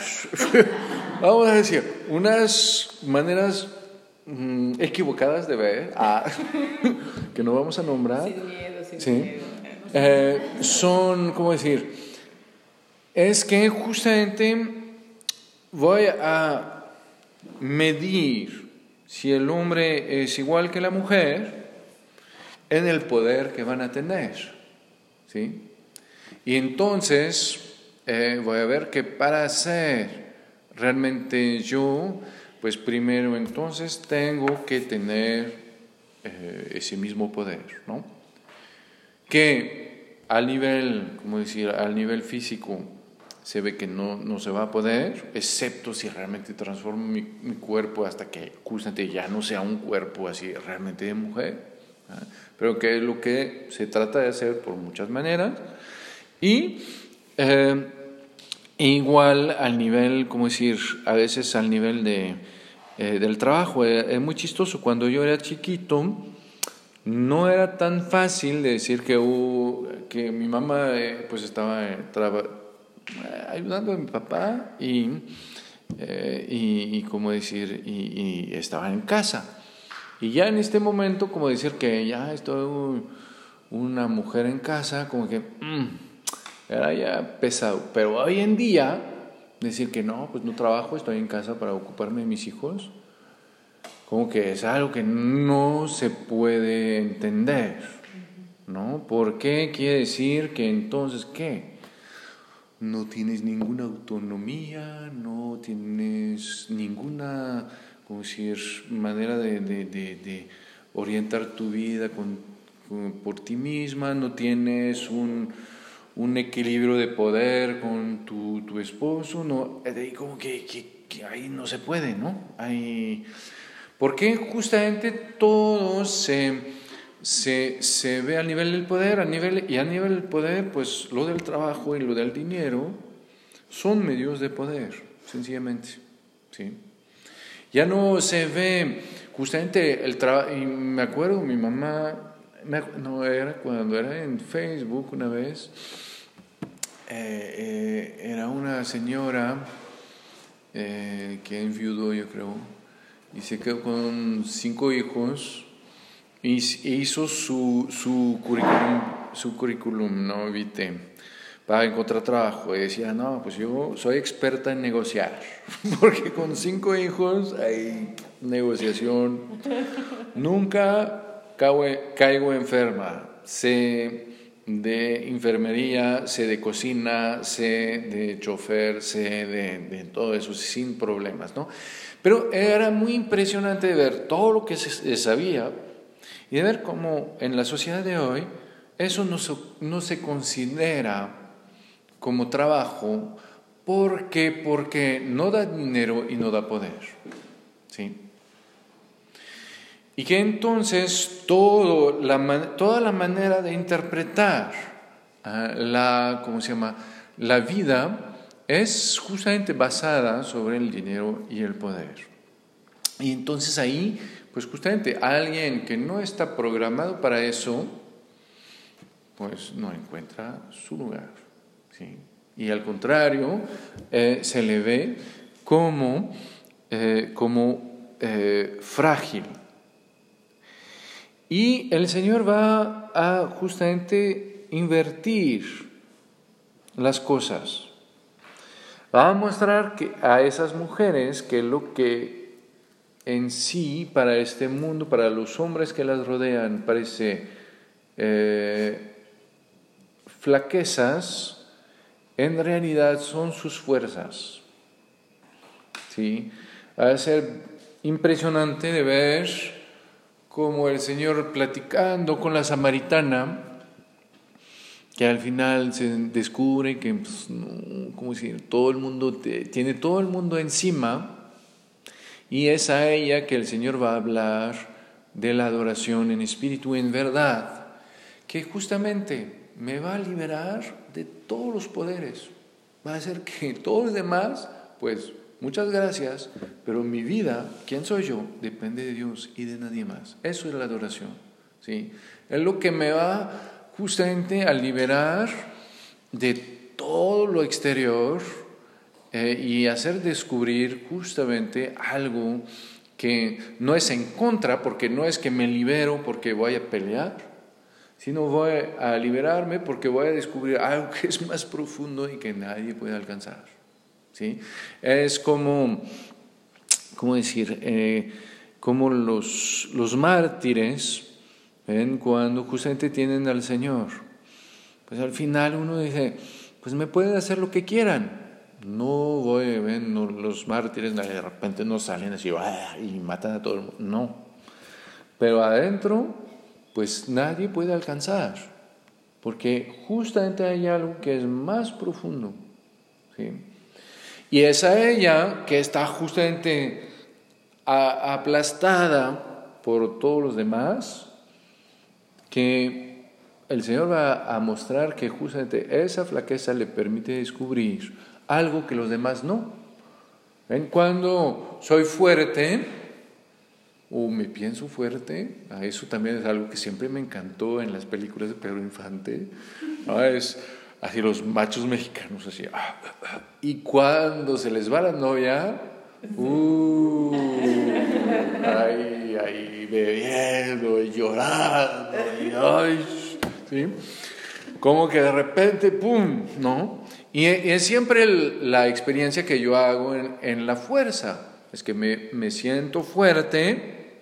vamos a decir, unas maneras Mm, equivocadas de ver, ah, que no vamos a nombrar, eh, son, ¿cómo decir? Es que justamente voy a medir si el hombre es igual que la mujer en el poder que van a tener. ¿sí? Y entonces eh, voy a ver que para ser realmente yo, pues primero entonces tengo que tener eh, ese mismo poder, ¿no? Que al nivel, como decir, al nivel físico se ve que no, no se va a poder, excepto si realmente transformo mi, cuerpo hasta que justamente ya no sea un cuerpo así realmente de mujer, pero que es lo que se trata de hacer por muchas maneras. Y eh, igual al nivel, como decir, a veces al nivel de eh, del trabajo. Eh, es muy chistoso. Cuando yo era chiquito, no era tan fácil de decir que, que mi mamá eh, pues estaba ayudando a mi papá y, y, como decir, y, estaba en casa. Y ya en este momento, como decir que ya estoy una mujer en casa, como que mm, era ya pesado. Pero hoy en día decir que no, pues no trabajo, estoy en casa para ocuparme de mis hijos, como que es algo que no se puede entender, ¿no? ¿Por qué quiere decir que entonces qué? No tienes ninguna autonomía, no tienes ninguna, como decir, manera de, orientar tu vida con, por ti misma, no tienes un, un equilibrio de poder con tu, tu esposo, no, ahí como que, que, que, ahí no se puede, ¿no? Hay, porque justamente todo se, se, se, ve a nivel del poder, a nivel, y a nivel del poder, pues lo del trabajo y lo del dinero son medios de poder, sencillamente. ¿sí? Ya no se ve justamente el trabajo, y me acuerdo, mi mamá, no era cuando era en Facebook una vez, eh, eh, era una señora eh, que enviudó, yo creo, y se quedó con cinco hijos y hizo su, su currículum, su currículum, no evité, para encontrar trabajo. Y decía, no, pues yo soy experta en negociar, porque con cinco hijos hay negociación. Nunca caigo, caigo enferma. Sé de enfermería, sé de cocina, sé de chofer, sé de, de todo eso sin problemas, ¿no? Pero era muy impresionante ver todo lo que se sabía y ver cómo en la sociedad de hoy eso no se, no se considera como trabajo porque, porque no da dinero y no da poder. ¿sí? Y que entonces todo la, toda la manera de interpretar ah, la, ¿cómo se llama? la vida es justamente basada sobre el dinero y el poder. Y entonces ahí, pues justamente alguien que no está programado para eso, pues no encuentra su lugar. Y al contrario, eh, se le ve como, eh, como eh, frágil. Y el Señor va a justamente invertir las cosas va a mostrar que a esas mujeres que lo que en sí para este mundo, para los hombres que las rodean, parece eh, flaquezas, en realidad son sus fuerzas. ¿Sí? Va a ser impresionante de ver cómo el Señor platicando con la samaritana, que al final se descubre que, pues, ¿cómo decir? Todo el mundo tiene todo el mundo encima y es a ella que el Señor va a hablar de la adoración en espíritu, en verdad, que justamente me va a liberar de todos los poderes. Va a hacer que todos los demás, pues muchas gracias, pero mi vida, ¿quién soy yo? Depende de Dios y de nadie más. Eso es la adoración. ¿sí? Es lo que me va justamente al liberar de todo lo exterior eh, y hacer descubrir justamente algo que no es en contra, porque no es que me libero porque voy a pelear, sino voy a liberarme porque voy a descubrir algo que es más profundo y que nadie puede alcanzar. ¿sí? Es como, ¿cómo decir? Eh, como los, los mártires ¿Ven? Cuando justamente tienen al Señor. Pues al final uno dice, pues me pueden hacer lo que quieran. No voy, ven, los mártires de repente no salen así y matan a todo el mundo. No. Pero adentro, pues nadie puede alcanzar. Porque justamente hay algo que es más profundo. ¿sí? Y es ella que está justamente aplastada por todos los demás, que el Señor va a mostrar que justamente esa flaqueza le permite descubrir algo que los demás no. ¿Ven? Cuando soy fuerte o me pienso fuerte, a eso también es algo que siempre me encantó en las películas de Pedro Infante, es así los machos mexicanos así, ah, ah, ah. y cuando se les va la novia, uh, ahí, ahí bebiendo y llorando, y ay, ¿sí? Como que de repente, ¡pum! ¿No? Y, es siempre la experiencia que yo hago en, en, la fuerza. Es que me, me siento fuerte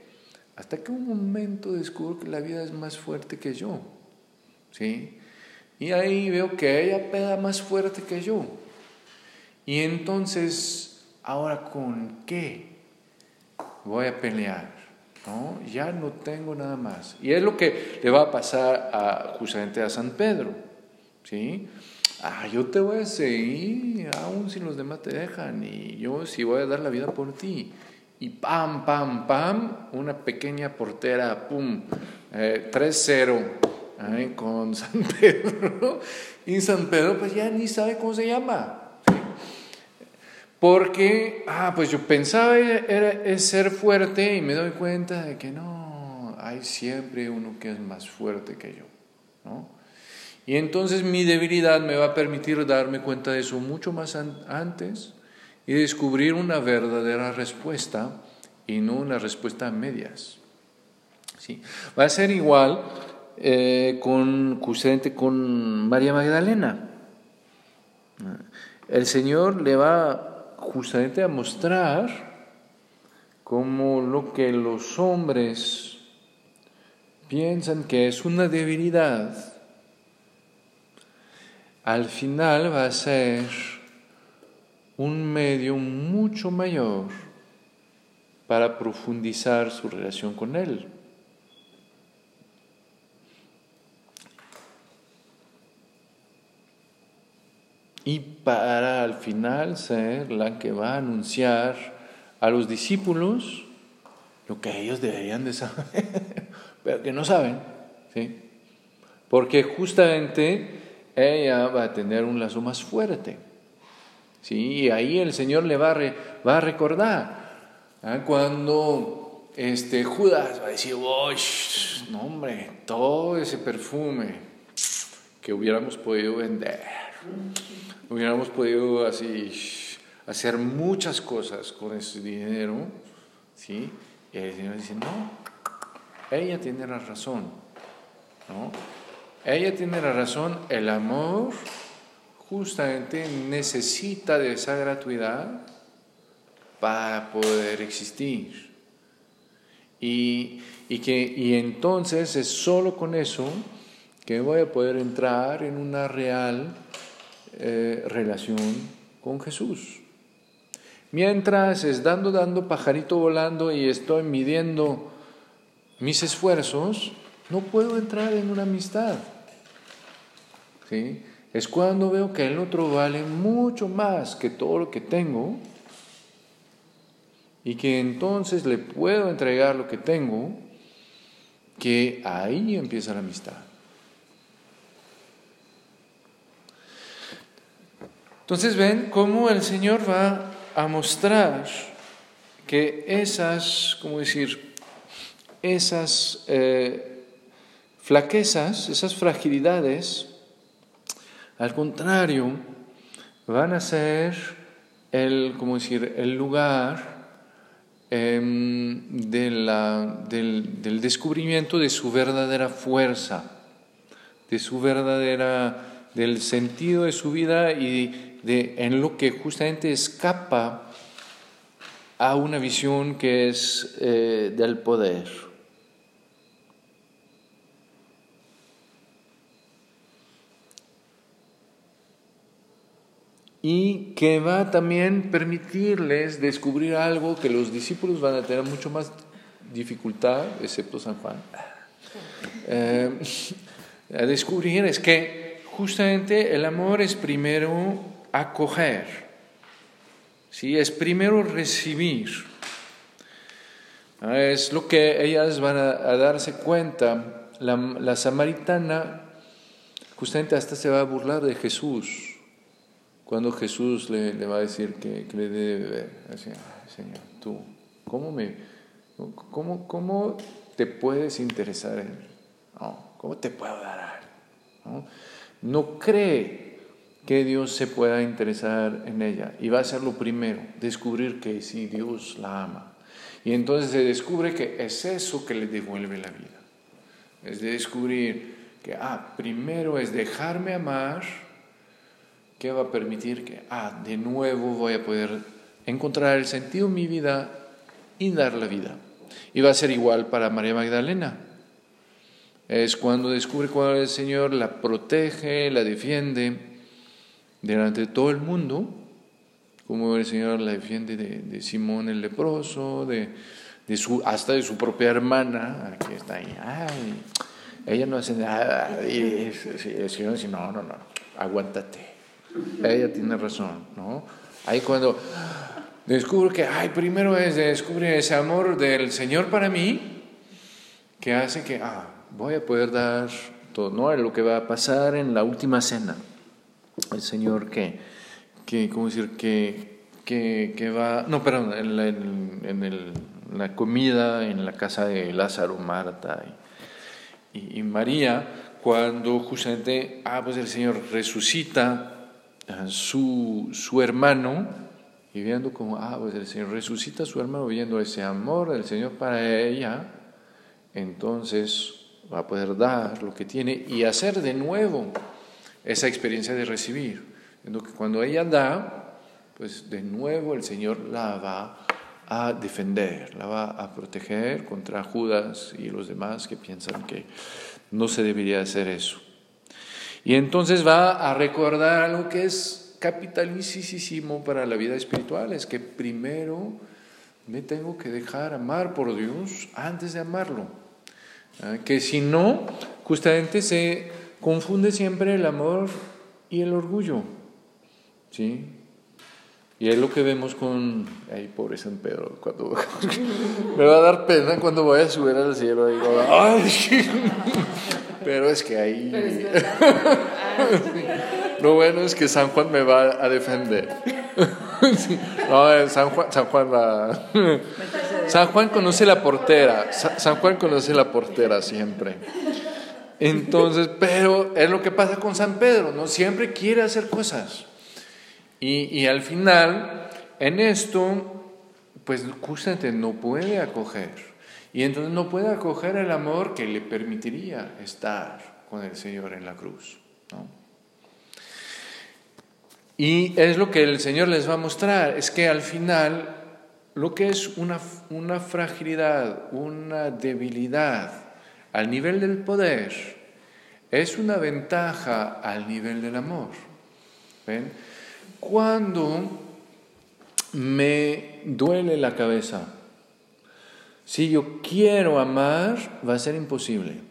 Hasta que un momento descubro que la vida es más fuerte que yo. ¿Sí? Y ahí veo que ella pega más fuerte que yo. Y entonces, ahora con qué voy a pelear? ¿No? Ya no tengo nada más. Y es lo que le va a pasar a, justamente a San Pedro. ¿Sí? Ah, yo te voy a seguir, aun si los demás te dejan, y yo sí voy a dar la vida por ti. Y pam, pam, pam, una pequeña portera, pum, eh, 3-0 con San Pedro. Y San Pedro pues ya ni sabe cómo se llama. Porque, ah, pues yo pensaba era, ser fuerte y me doy cuenta de que no, hay siempre uno que es más fuerte que yo. ¿no? Y entonces mi debilidad me va a permitir darme cuenta de eso mucho más antes y descubrir una verdadera respuesta y no una respuesta a medias. ¿Sí? Va a ser igual eh, con, con María Magdalena. El Señor le va justamente a mostrar cómo lo que los hombres piensan que es una debilidad, al final va a ser un medio mucho mayor para profundizar su relación con Él. Y para al final ser la que va a anunciar a los discípulos lo que ellos deberían de saber, pero que no saben, ¿sí? Porque justamente ella va a tener un lazo más fuerte. ¿sí? Y ahí el Señor le va a, va a recordar. ¿ah? Cuando este, Judas va a decir, no hombre, todo ese perfume que hubiéramos podido vender, hubiéramos podido así hacer muchas cosas con ese dinero, ¿sí? Y el Señor dice, no, ella tiene la razón, ¿no? Ella tiene la razón, el amor justamente necesita de esa gratuidad para poder existir. Y, que, y entonces es solo con eso que voy a poder entrar en una real eh, relación con Jesús. Mientras es dando, dando, pajarito volando y estoy midiendo mis esfuerzos, no puedo entrar en una amistad. ¿Sí? es cuando veo que el otro vale mucho más que todo lo que tengo y que entonces le puedo entregar lo que tengo, que ahí empieza la amistad. Entonces ven cómo el Señor va a mostrar que esas, ¿cómo decir? Esas eh, flaquezas, esas fragilidades, al contrario, van a ser el, decir, el lugar em, del, descubrimiento de su verdadera fuerza, de su verdadera, del sentido de su vida y de, en lo que justamente escapa a una visión que es eh, del poder. y que va a también permitirles descubrir algo que los discípulos van a tener mucho más dificultad, excepto San Juan, eh, a descubrir es que justamente el amor es primero acoger, ¿sí? es primero recibir. Ah, es lo que ellas van a, darse cuenta. La, la samaritana justamente hasta se va a burlar de Jesús cuando Jesús le, le va a decir que, le debe beber, así, Señor, tú, ¿cómo, me, cómo, ¿cómo te puedes interesar en mí? ¿Cómo te puedo dar? ¿No? no cree que Dios se pueda interesar en ella y va a ser lo primero, descubrir que sí, Dios la ama. Y entonces se descubre que es eso que le devuelve la vida. Es de descubrir que, ah, primero es dejarme amar que va a permitir que, ah, de nuevo voy a poder encontrar el sentido en mi vida y dar la vida. Y va a ser igual para María Magdalena. Es cuando descubre cuando el Señor la protege, la defiende delante de todo el mundo, como el Señor la defiende de, Simón el leproso, de, su, hasta de su propia hermana, que está ahí. Ay, ella no hace nada. Y el Señor dice, no, no, no, aguántate. Ella tiene razón, ¿no? Ahí cuando descubro que, ay, primero es descubrir ese amor del Señor para mí, que hace que, ah, voy a poder dar todo, ¿no? Lo que va a pasar en la última cena. El Señor que, que ¿cómo decir? Que, que, que va, no, perdón, en la, en, el, la, comida en la casa de Lázaro, Marta y, y, María, cuando justamente, ah, pues el Señor resucita a su, su hermano, y viendo como, ah, pues el Señor resucita a su hermano, viendo ese amor del Señor para ella, entonces va a poder dar lo que tiene y hacer de nuevo esa experiencia de recibir. Viendo que cuando ella da, pues de nuevo el Señor la va a defender, la va a proteger contra Judas y los demás que piensan que no se debería hacer eso. Y entonces va a recordar algo que es capitalísimo para la vida espiritual, es que primero me tengo que dejar amar por Dios antes de amarlo. ¿Ah? Que si no, justamente se confunde siempre el amor y el orgullo. ¿Sí? Y es lo que vemos con, ay, pobre San Pedro, cuando me va a dar pena cuando voy a subir al cielo, digo, ay, pero es que ahí... Lo bueno es que San Juan me va a defender. No, San Juan, San Juan va... San Juan conoce la portera, San Juan conoce la portera siempre. Entonces, pero es lo que pasa con San Pedro, ¿no? Siempre quiere hacer cosas. Y, y al final, en esto, pues justamente no puede acoger. Y entonces no puede acoger el amor que le permitiría estar con el Señor en la cruz. Y es lo que el Señor les va a mostrar, es que al final lo que es una, una fragilidad, una debilidad al nivel del poder, es una ventaja al nivel del amor. ¿Ven? Cuando me duele la cabeza, si yo quiero amar, va a ser imposible.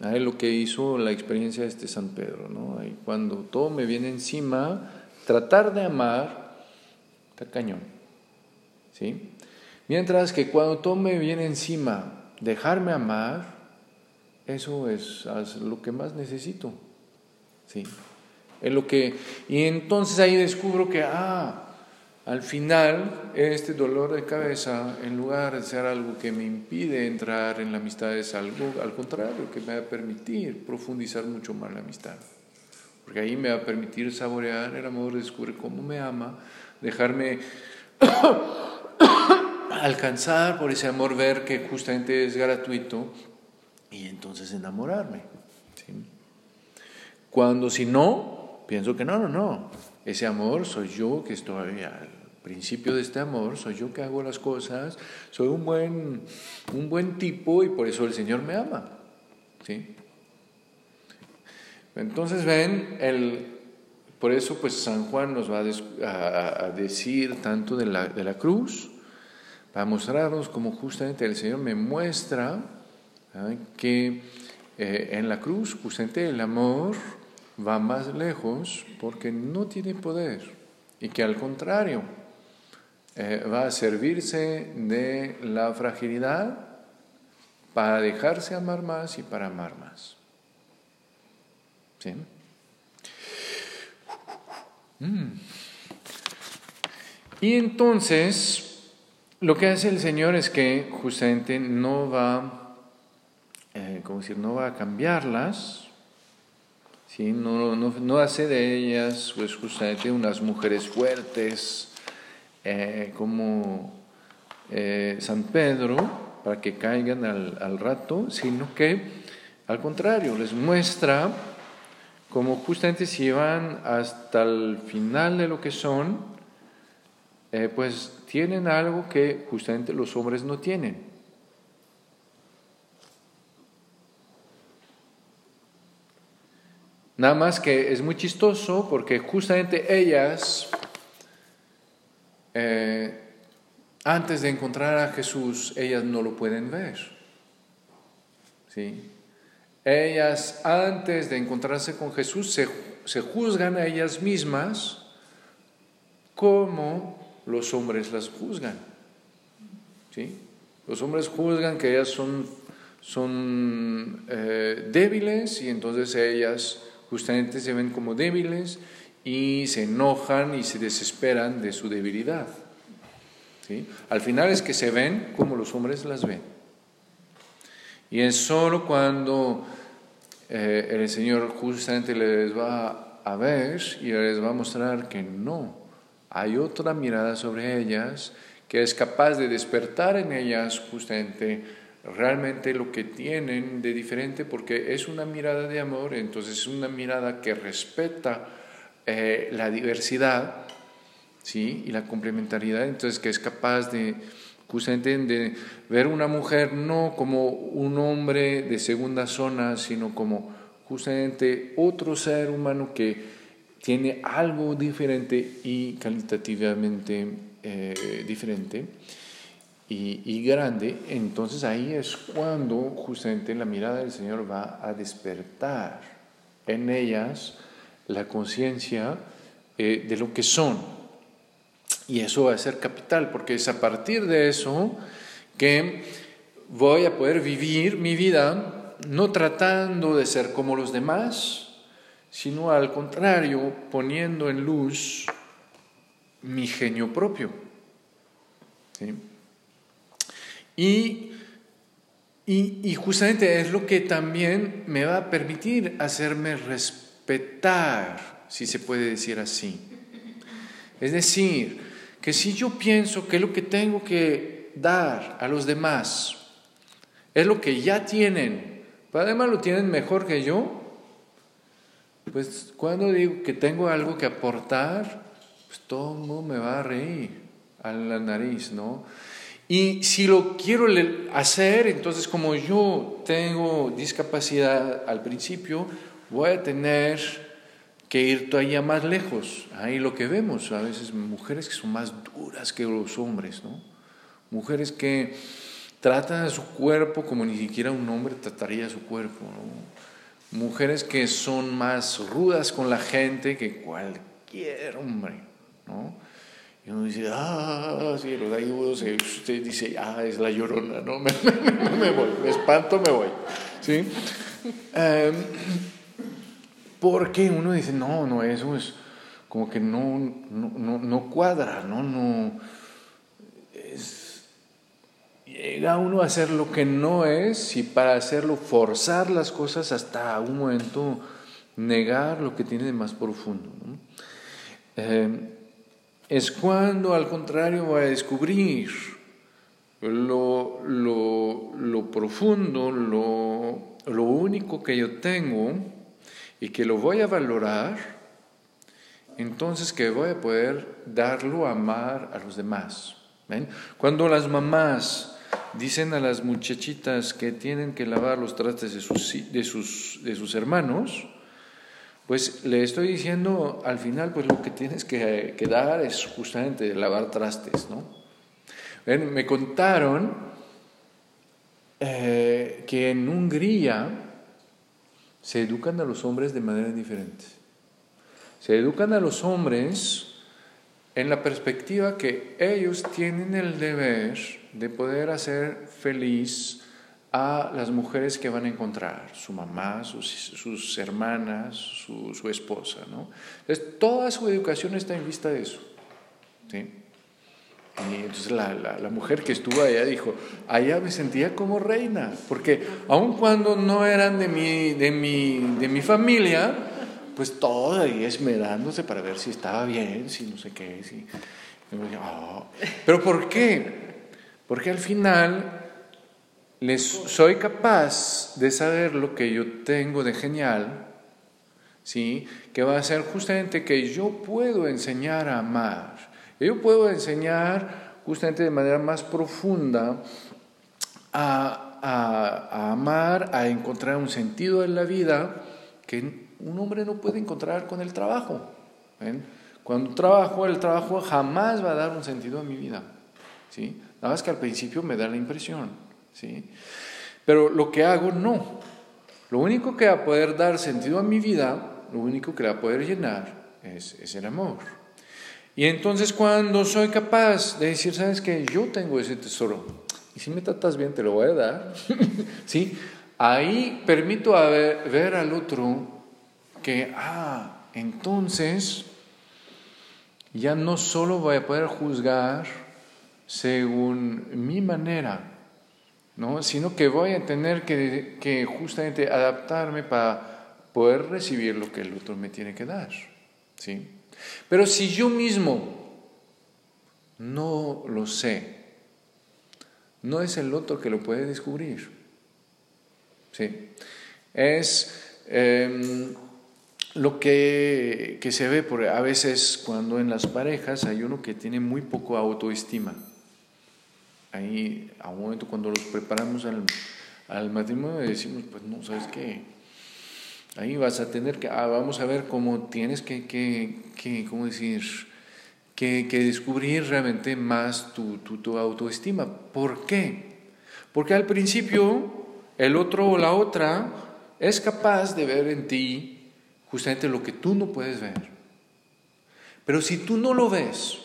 Es lo que hizo la experiencia de este San Pedro. ¿no? cuando todo me viene encima, tratar de amar está cañón. ¿sí? Mientras que cuando todo me viene encima, dejarme amar, eso es lo que más necesito. ¿sí? Es lo que, y entonces ahí descubro que, ah, al final, este dolor de cabeza, en lugar de ser algo que me impide entrar en la amistad, es algo al contrario, que me va a permitir profundizar mucho más la amistad. Porque ahí me va a permitir saborear el amor, descubrir cómo me ama, dejarme alcanzar por ese amor, ver que justamente es gratuito y entonces enamorarme. Cuando si no, pienso que no, no, no, ese amor soy yo que estoy al principio de este amor, soy yo que hago las cosas, soy un buen, un buen tipo y por eso el Señor me ama. ¿sí? Entonces ven, el, por eso pues San Juan nos va a, decir tanto de la, de la, cruz, para mostrarnos como justamente el Señor me muestra que eh, en la cruz justamente el amor va más lejos porque no tiene poder y que al contrario, eh, va a servirse de la fragilidad para dejarse amar más y para amar más. ¿Sí? Mm. Y entonces, lo que hace el Señor es que justamente no va, eh, decir? No va a cambiarlas, ¿sí? no, no, no hace de ellas pues justamente unas mujeres fuertes, eh, como eh, San Pedro para que caigan al, rato, sino que al contrario, les muestra como justamente si van hasta el final de lo que son, pues tienen algo que justamente los hombres no tienen. Nada más que es muy chistoso porque justamente ellas, eh, antes de encontrar a Jesús, ellas no lo pueden ver. ¿Sí? Ellas, antes de encontrarse con Jesús, se, se juzgan a ellas mismas como los hombres las juzgan. ¿Sí? Los hombres juzgan que ellas son, son eh, débiles y entonces ellas justamente se ven como débiles y se enojan y se desesperan de su debilidad. ¿Sí? Al final es que se ven como los hombres las ven. Y es solo cuando eh, el Señor justamente les va a ver y les va a mostrar que no, hay otra mirada sobre ellas que es capaz de despertar en ellas justamente realmente lo que tienen de diferente, porque es una mirada de amor, entonces es una mirada que respeta eh, la diversidad ¿sí? y la complementariedad, entonces que es capaz de justamente de ver una mujer no como un hombre de segunda zona, sino como justamente otro ser humano que tiene algo diferente y calitativamente eh, diferente y, grande, entonces ahí es cuando justamente la mirada del Señor va a despertar en ellas la conciencia eh, de lo que son. Y eso va a ser capital, porque es a partir de eso que voy a poder vivir mi vida no tratando de ser como los demás, sino al contrario, poniendo en luz mi genio propio. ¿Sí? Y, y, justamente es lo que también me va a permitir hacerme respetar, si se puede decir así. Es decir, que si yo pienso que lo que tengo que dar a los demás es lo que ya tienen, pero además lo tienen mejor que yo, pues cuando digo que tengo algo que aportar, pues todo el mundo me va a reír a la nariz, ¿no? Y si lo quiero hacer, entonces como yo tengo discapacidad al principio, voy a tener que ir todavía más lejos. Ahí lo que vemos, a veces mujeres que son más duras que los hombres, ¿no? Mujeres que tratan a su cuerpo como ni siquiera un hombre trataría a su cuerpo. Mujeres que son más rudas con la gente que cualquier hombre, ¿no? Y uno dice, ah, sí, los ayudos, usted dice, ah, es la llorona, ¿no? Me, me, voy, me espanto, me voy. ¿Sí? Em, porque uno dice, no, no, eso es como que no, no, no, cuadra, ¿no? no es, llega uno a hacer lo que no es y para hacerlo forzar las cosas hasta un momento negar lo que tiene de más profundo. ¿no? Em, es cuando al contrario voy a descubrir lo, lo, profundo, lo, lo, único que yo tengo y que lo voy a valorar, entonces que voy a poder darlo a amar a los demás. Cuando las mamás dicen a las muchachitas que tienen que lavar los trastes de sus, de sus, de sus hermanos, pues le estoy diciendo al final, pues lo que tienes que, dar es justamente lavar trastes, ¿no? me contaron eh, que en Hungría se educan a los hombres de manera diferente. Se educan a los hombres en la perspectiva que ellos tienen el deber de poder hacer feliz a las mujeres que van a encontrar, su mamá, sus, hermanas, su, esposa. ¿no? Entonces, toda su educación está en vista de eso. ¿sí? Entonces la, la, mujer que estuvo allá dijo, allá me sentía como reina, porque aun cuando no eran de mi, de mi, de mi familia, pues todo ahí esmerándose para ver si estaba bien, si no sé qué. Si... Oh". Pero ¿por qué? Porque al final les soy capaz de saber lo que yo tengo de genial, ¿sí? que va a ser justamente que yo puedo enseñar a amar. Yo puedo enseñar justamente de manera más profunda a, a, amar, a encontrar un sentido en la vida que un hombre no puede encontrar con el trabajo. Cuando trabajo, el trabajo jamás va a dar un sentido a mi vida. ¿sí? Nada más que al principio me da la impresión. ¿Sí? Pero lo que hago, no. Lo único que va a poder dar sentido a mi vida, lo único que va a poder llenar, es, es el amor. Y entonces cuando soy capaz de decir, sabes que yo tengo ese tesoro, y si me tratas bien te lo voy a dar, ¿sí? Ahí permito ver, ver al otro que, ah, entonces ya no solo voy a poder juzgar según mi manera, ¿no? sino que voy a tener que, justamente adaptarme para poder recibir lo que el otro me tiene que dar. ¿sí? Pero si yo mismo no lo sé, no es el otro que lo puede descubrir. ¿sí? Es em, lo que, que, se ve por, a veces cuando en las parejas hay uno que tiene muy poco autoestima. Ahí, a un momento cuando los preparamos al, al matrimonio, decimos, pues no, ¿sabes qué? Ahí vas a tener que, ah, vamos a ver cómo tienes que, que, que ¿cómo decir? Que, que, descubrir realmente más tu, tu, tu autoestima. ¿Por qué? Porque al principio el otro o la otra es capaz de ver en ti justamente lo que tú no puedes ver. Pero si tú no lo ves,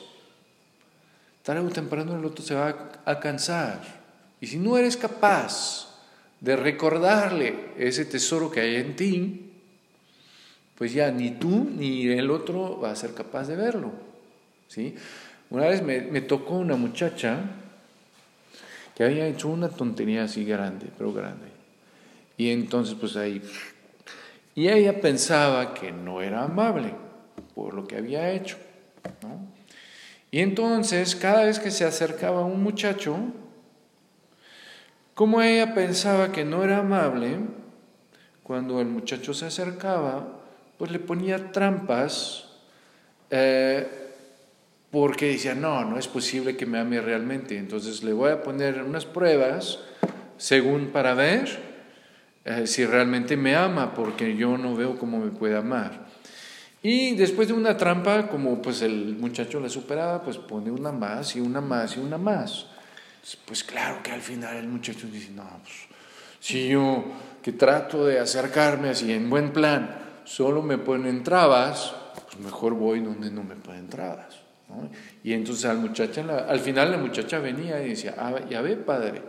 tarde o temprano el otro se va a cansar. Y si no eres capaz de recordarle ese tesoro que hay en ti, pues ya ni tú ni el otro va a ser capaz de verlo. ¿sí? Una vez me, me tocó una muchacha que había hecho una tontería así grande, pero grande. Y entonces pues ahí... Y ella pensaba que no era amable por lo que había hecho. ¿no? Y entonces cada vez que se acercaba un muchacho, como ella pensaba que no era amable, cuando el muchacho se acercaba, pues le ponía trampas eh, porque decía, no, no es posible que me ame realmente. Entonces le voy a poner unas pruebas según para ver eh, si realmente me ama, porque yo no veo cómo me puede amar. Y después de una trampa, como pues el muchacho la superaba, pues pone una más y una más y una más. Pues claro que al final el muchacho dice, no, pues si yo que trato de acercarme así en buen plan, solo me ponen trabas, pues mejor voy donde no me ponen trabas. Y entonces al, muchacha, al final la muchacha venía y decía, ah, ya ve padre,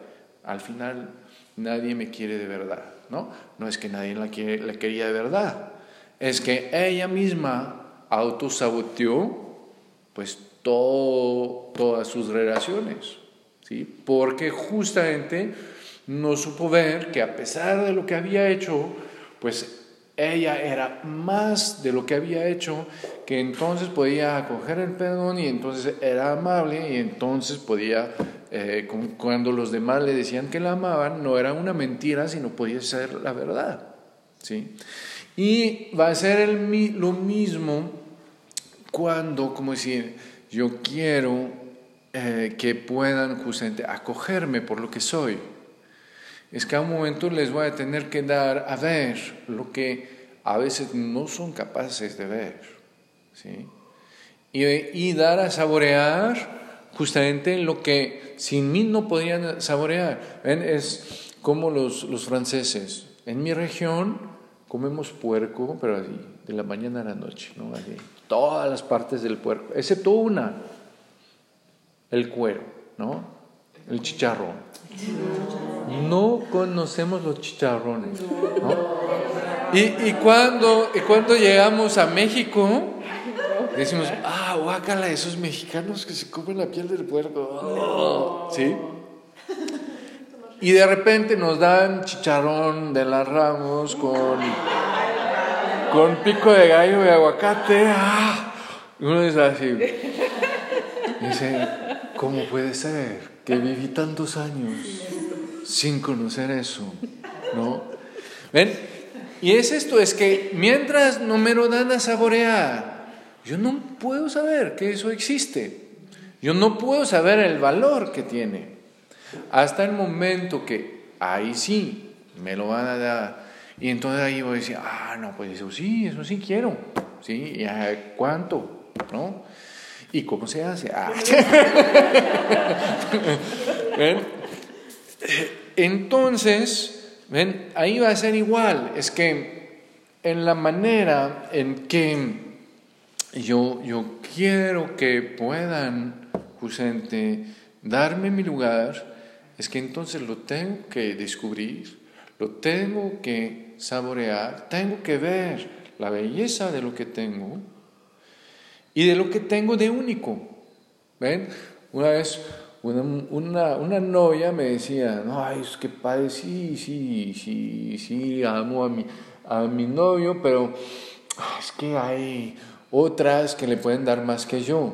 al final nadie me quiere de verdad. ¿no? No es que nadie la, quiere, la quería de verdad, es que ella misma autosaboteó pues todo, todas sus relaciones. ¿sí? porque justamente no supo ver que a pesar de lo que había hecho, pues ella era más de lo que había hecho, que entonces podía acoger el perdón y entonces era amable y entonces podía, eh, cuando los demás le decían que la amaban, no era una mentira, sino podía ser la verdad. ¿sí? Y va a ser el, lo mismo cuando, como decir, yo quiero eh, que puedan justamente acogerme por lo que soy. Es que a un momento les voy a tener que dar a ver lo que a veces no son capaces de ver. ¿sí? Y, y dar a saborear justamente lo que sin mí no podían saborear. ¿Ven? Es como los, los franceses. En mi región comemos puerco, pero así, de la mañana a la noche, ¿no? Así, todas las partes del puerco, excepto una, el cuero, ¿no? El chicharrón. No conocemos los chicharrones. ¿no? Y, y, cuando, y cuando llegamos a México, decimos, ah, guácala, esos mexicanos que se comen la piel del puerco. ¿Sí? Y de repente nos dan chicharrón de las ramos con, con pico de gallo y aguacate. ¡Ah! Y uno dice así. Dice, ¿cómo puede ser que viví tantos años sin conocer eso? ¿No? ¿Ven? Y es esto, es que mientras no me lo dan a saborear, yo no puedo saber que eso existe. Yo no puedo saber el valor que tiene. Hasta el momento que ahí sí me lo van a dar. Y entonces ahí voy a decir, ah, no, pues eso sí, eso sí quiero. ¿Sí? ¿Y cuánto? ¿No? ¿Y cómo se hace? Ah. Entonces, ¿ven? Ahí va a ser igual. Es que en la manera en que yo, yo quiero que puedan justamente darme mi lugar, es que entonces lo tengo que descubrir, lo tengo que saborear, tengo que ver la belleza de lo que tengo y de lo que tengo de único. ¿Ven? Una vez una, una, una novia me decía, no, es que padre, sí, sí, sí, sí, amo a mi, a mi novio, pero es que hay otras que le pueden dar más que yo.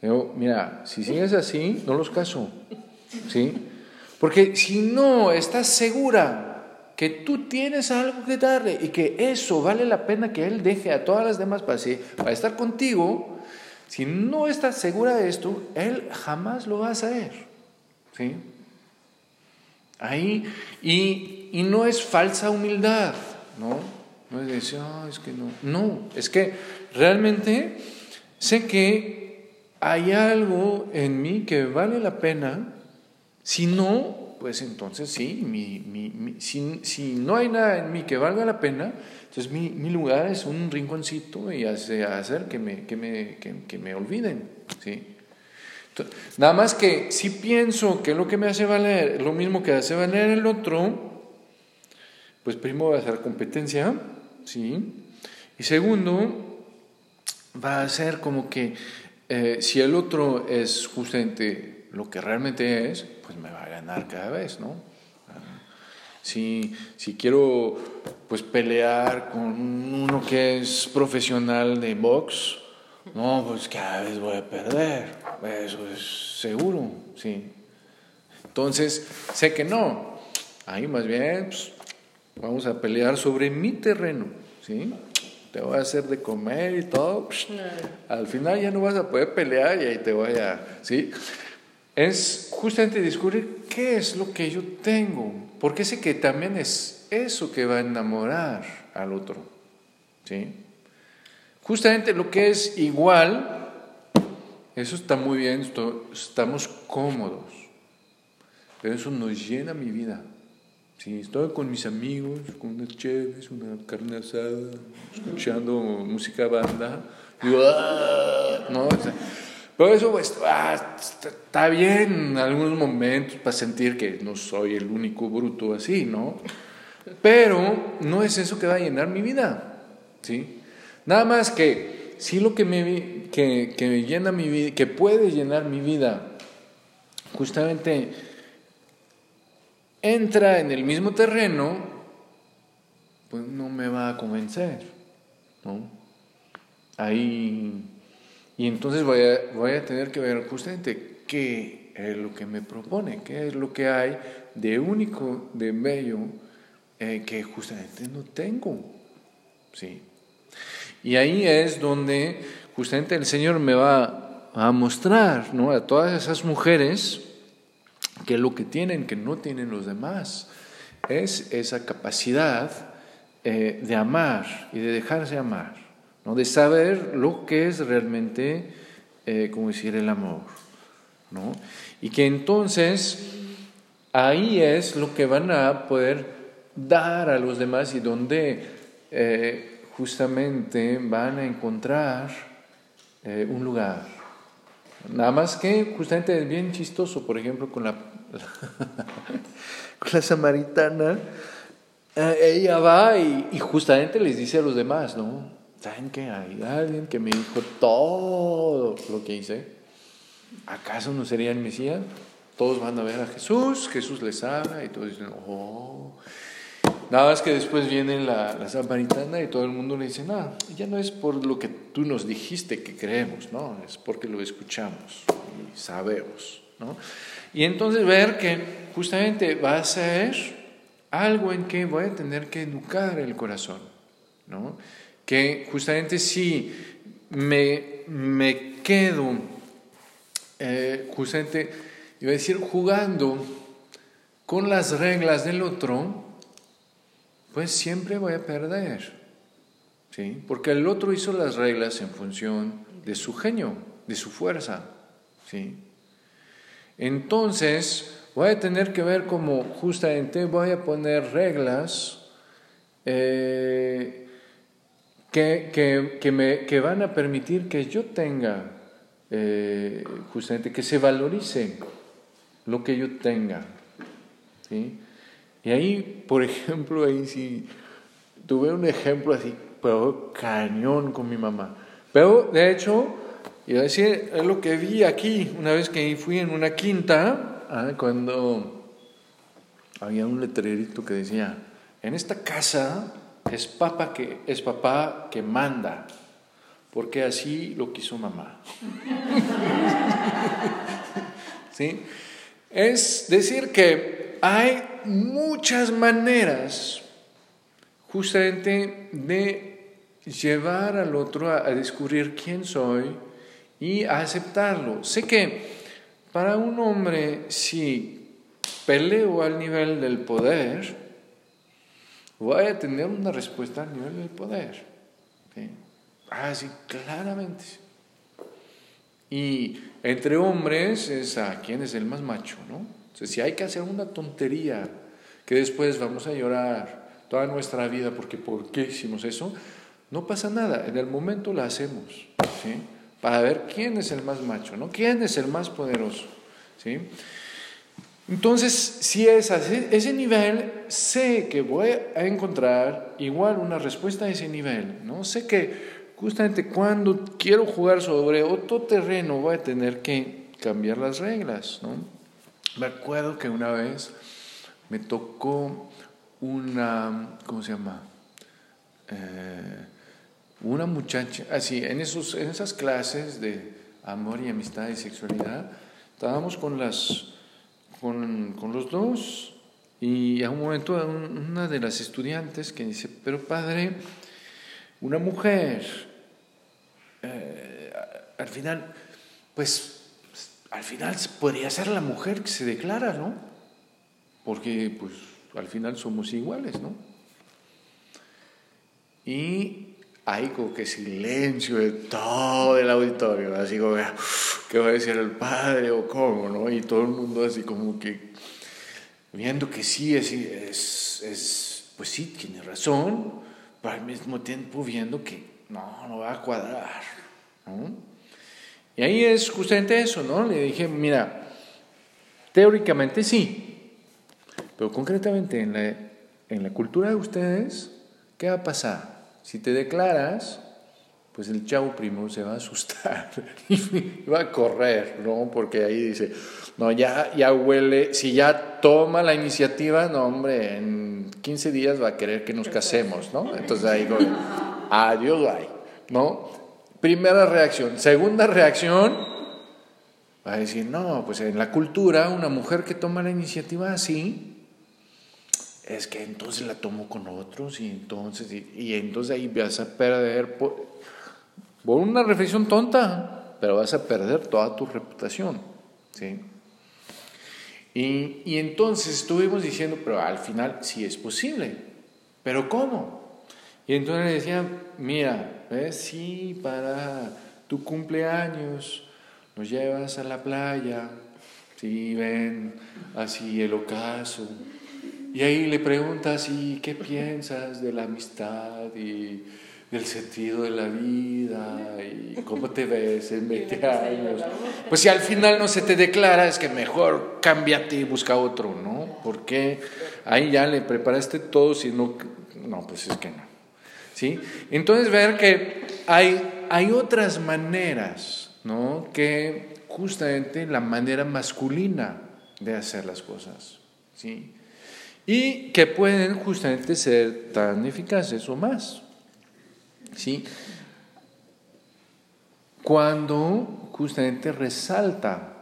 Yo, mira, si sigues así, no los caso. ¿Sí? Porque si no estás segura que tú tienes algo que darle y que eso vale la pena que él deje a todas las demás para, para estar contigo, si no estás segura de esto, él jamás lo va a hacer. ¿Sí? Ahí, y, y no es falsa humildad, ¿no? No es decir, es que no. No, es que realmente sé que hay algo en mí que vale la pena si no, pues entonces sí, mi, mi, si, si, no hay nada en mí que valga la pena, entonces mi, lugar es un rinconcito y hace, hacer que me, que me, que, me olviden. ¿sí? nada más que si pienso que lo que me hace valer lo mismo que hace valer el otro, pues primero va a ser competencia, ¿sí? Y segundo, va a ser como que eh, si el otro es justamente lo que realmente es, pues me va a ganar cada vez, ¿no? Si, si quiero pues pelear con uno que es profesional de box, no, pues cada vez voy a perder, eso es seguro, sí. Entonces, sé que no, ahí más bien pues, vamos a pelear sobre mi terreno, ¿sí? Te voy a hacer de comer y todo, al final ya no vas a poder pelear y ahí te voy a, ¿sí? Es justamente descubrir qué es lo que yo tengo, porque sé que también es eso que va a enamorar al otro. ¿sí? Justamente lo que es igual, eso está muy bien, estamos cómodos, pero eso nos llena mi vida. Si estoy con mis amigos, con unas chéves, una carne asada, escuchando música banda, digo, ¡ah! ¿no? Pero eso pues, ah, está bien en algunos momentos para sentir que no soy el único bruto así, ¿no? Pero no es eso que va a llenar mi vida, ¿sí? Nada más que sí lo que me, que, que llena mi vida, que puede llenar mi vida, justamente entra en el mismo terreno, pues no me va a convencer, ¿no? Ahí y entonces voy a, voy a tener que ver justamente qué es lo que me propone, qué es lo que hay de único, de bello, eh, que justamente no tengo. ¿sí? Y ahí es donde justamente el Señor me va a mostrar ¿no? a todas esas mujeres que lo que tienen, que no tienen los demás, es esa capacidad eh, de amar y de dejarse amar de saber lo que es realmente, eh, como decir, el amor. ¿no? Y que entonces ahí es lo que van a poder dar a los demás y donde eh, justamente van a encontrar eh, un lugar. Nada más que justamente es bien chistoso, por ejemplo, con la, con la samaritana, ella va y justamente les dice a los demás, ¿no? ¿Saben que hay alguien que me dijo todo lo que hice? ¿Acaso no sería el Mesías? Todos van a ver a Jesús, Jesús les habla y todos dicen, oh. Nada más que después viene la, la samaritana y todo el mundo le dice, no, ya no es por lo que tú nos dijiste que creemos, no, es porque lo escuchamos y sabemos, ¿no? Y entonces ver que justamente va a ser algo en que voy a tener que educar el corazón, ¿no? Que justamente si me, me quedo, eh, justamente, iba a decir, jugando con las reglas del otro, pues siempre voy a perder. ¿sí? Porque el otro hizo las reglas en función de su genio, de su fuerza. ¿sí? Entonces, voy a tener que ver cómo justamente voy a poner reglas eh, que, que, me, que, van a permitir que yo tenga, eh, justamente, que se valorice lo que yo tenga. ¿sí? Y ahí, por ejemplo, ahí sí, tuve un ejemplo así, pero cañón con mi mamá. Pero, de hecho, iba a decir, es lo que vi aquí, una vez que fui en una quinta, ah, cuando había un letrerito que decía, en esta casa es papá que, es papá que manda, porque así lo quiso mamá. ¿Sí? Es decir que hay muchas maneras justamente de llevar al otro a, descubrir quién soy y a aceptarlo. Sé que para un hombre, si peleo al nivel del poder, voy a tener una respuesta al nivel del poder. Ah, sí, claramente. Y entre hombres es a quién es el más macho, ¿no? si hay que hacer una tontería que después vamos a llorar toda nuestra vida porque ¿por qué hicimos eso? No pasa nada, en el momento la hacemos, ¿sí? Para ver quién es el más macho, ¿no? ¿Quién es el más poderoso? ¿Sí? Entonces, si es a ese nivel, sé que voy a encontrar igual una respuesta a ese nivel, ¿no? Sé que justamente cuando quiero jugar sobre otro terreno voy a tener que cambiar las reglas, ¿no? Me acuerdo que una vez me tocó una, ¿cómo se llama? Eh, una muchacha, así, en, en esas clases de amor y amistad y sexualidad, estábamos con, las, con, con los dos y a un momento una de las estudiantes que dice, pero padre, una mujer, eh, al final, pues, al final podría ser la mujer que se declara, ¿no? Porque, pues, al final somos iguales, ¿no? Y hay como que silencio de todo el auditorio, así como, ¿qué va a decir el padre o cómo, no? Y todo el mundo así como que viendo que sí, es, es, es pues sí, tiene razón, pero al mismo tiempo viendo que no, no va a cuadrar, ¿no? Y ahí es justamente eso, ¿no? Le dije, mira, teóricamente sí, pero concretamente en la, en la cultura de ustedes, ¿qué va a pasar? Si te declaras, pues el chavo primo se va a asustar y va a correr, ¿no? Porque ahí dice, no, ya, ya huele, si ya toma la iniciativa, no, hombre, en 15 días va a querer que nos casemos, ¿no? Entonces ahí digo, adiós, bye, ¿no? Primera reacción. Segunda reacción, va a decir, no, pues en la cultura, una mujer que toma la iniciativa así, es que entonces la tomo con otros y entonces, y, entonces ahí vas a perder, por, una reflexión tonta, pero vas a perder toda tu reputación. ¿sí? Y, y, entonces estuvimos diciendo, pero al final sí es posible, pero ¿cómo? Y entonces le decía, mira, ¿ves? Sí, para tu cumpleaños nos llevas a la playa, sí, ven, así el ocaso y ahí le preguntas, ¿y qué piensas de la amistad y del sentido de la vida y cómo te ves en 20 años? Pues si al final no se te declara, es que mejor cámbiate y busca otro, ¿no? Porque ahí ya le preparaste todo, si no, no, pues es que no. ¿Sí? Entonces ver que hay, hay otras maneras, ¿no? Que justamente la manera masculina de hacer las cosas, ¿sí? Y que pueden justamente ser tan eficaces o más. ¿Sí? Cuando justamente resalta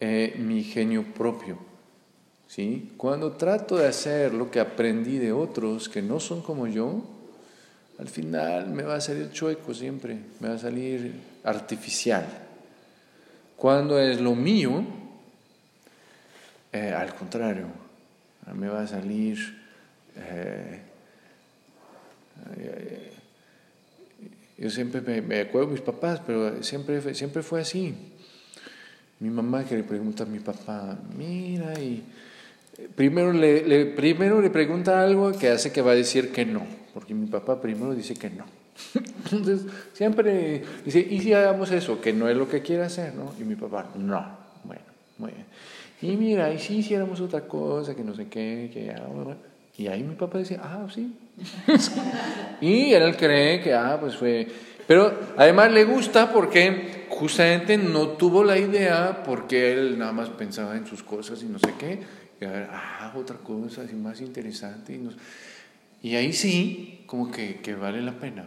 eh, mi genio propio. ¿Sí? Cuando trato de hacer lo que aprendí de otros que no son como yo, al final me va a salir chueco siempre, me va a salir artificial. Cuando es lo mío, eh, al contrario, me va a salir Eh, yo siempre me, acuerdo de mis papás, pero siempre, siempre fue así. Mi mamá que le pregunta a mi papá, mira, y primero le, primero le pregunta algo que hace que va a decir que no, porque mi papá primero dice que no. Entonces, siempre dice, ¿y si hagamos eso? Que no es lo que quiere hacer, ¿no? Y mi papá, no. Bueno, muy bien. Y mira, ¿y si hiciéramos otra cosa? Que no sé qué, que Y ahí mi papá decía, ah, sí. y él cree que, ah, pues fue... Pero además le gusta porque justamente no tuvo la idea, porque él nada más pensaba en sus cosas y no sé qué. Y a ver, ah, otra cosa así más interesante. Y, y ahí sí, como que, que vale la pena.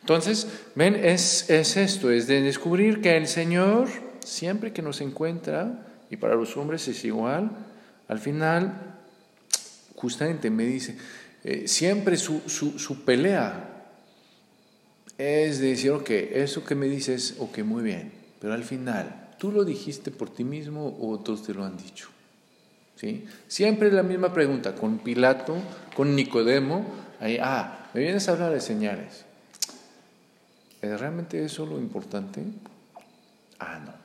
Entonces, ven, es, es esto, es de descubrir que el Señor, siempre que nos encuentra, y para los hombres es igual, al final, justamente me dice, eh, siempre su, su, su, pelea es de decir, ok, eso que me dices, ok, muy bien, pero al final, ¿tú lo dijiste por ti mismo o otros te lo han dicho? ¿Sí? Siempre la misma pregunta, con Pilato, con Nicodemo, ahí, ah, me vienes a hablar de señales. ¿Es realmente eso lo importante? Ah, no.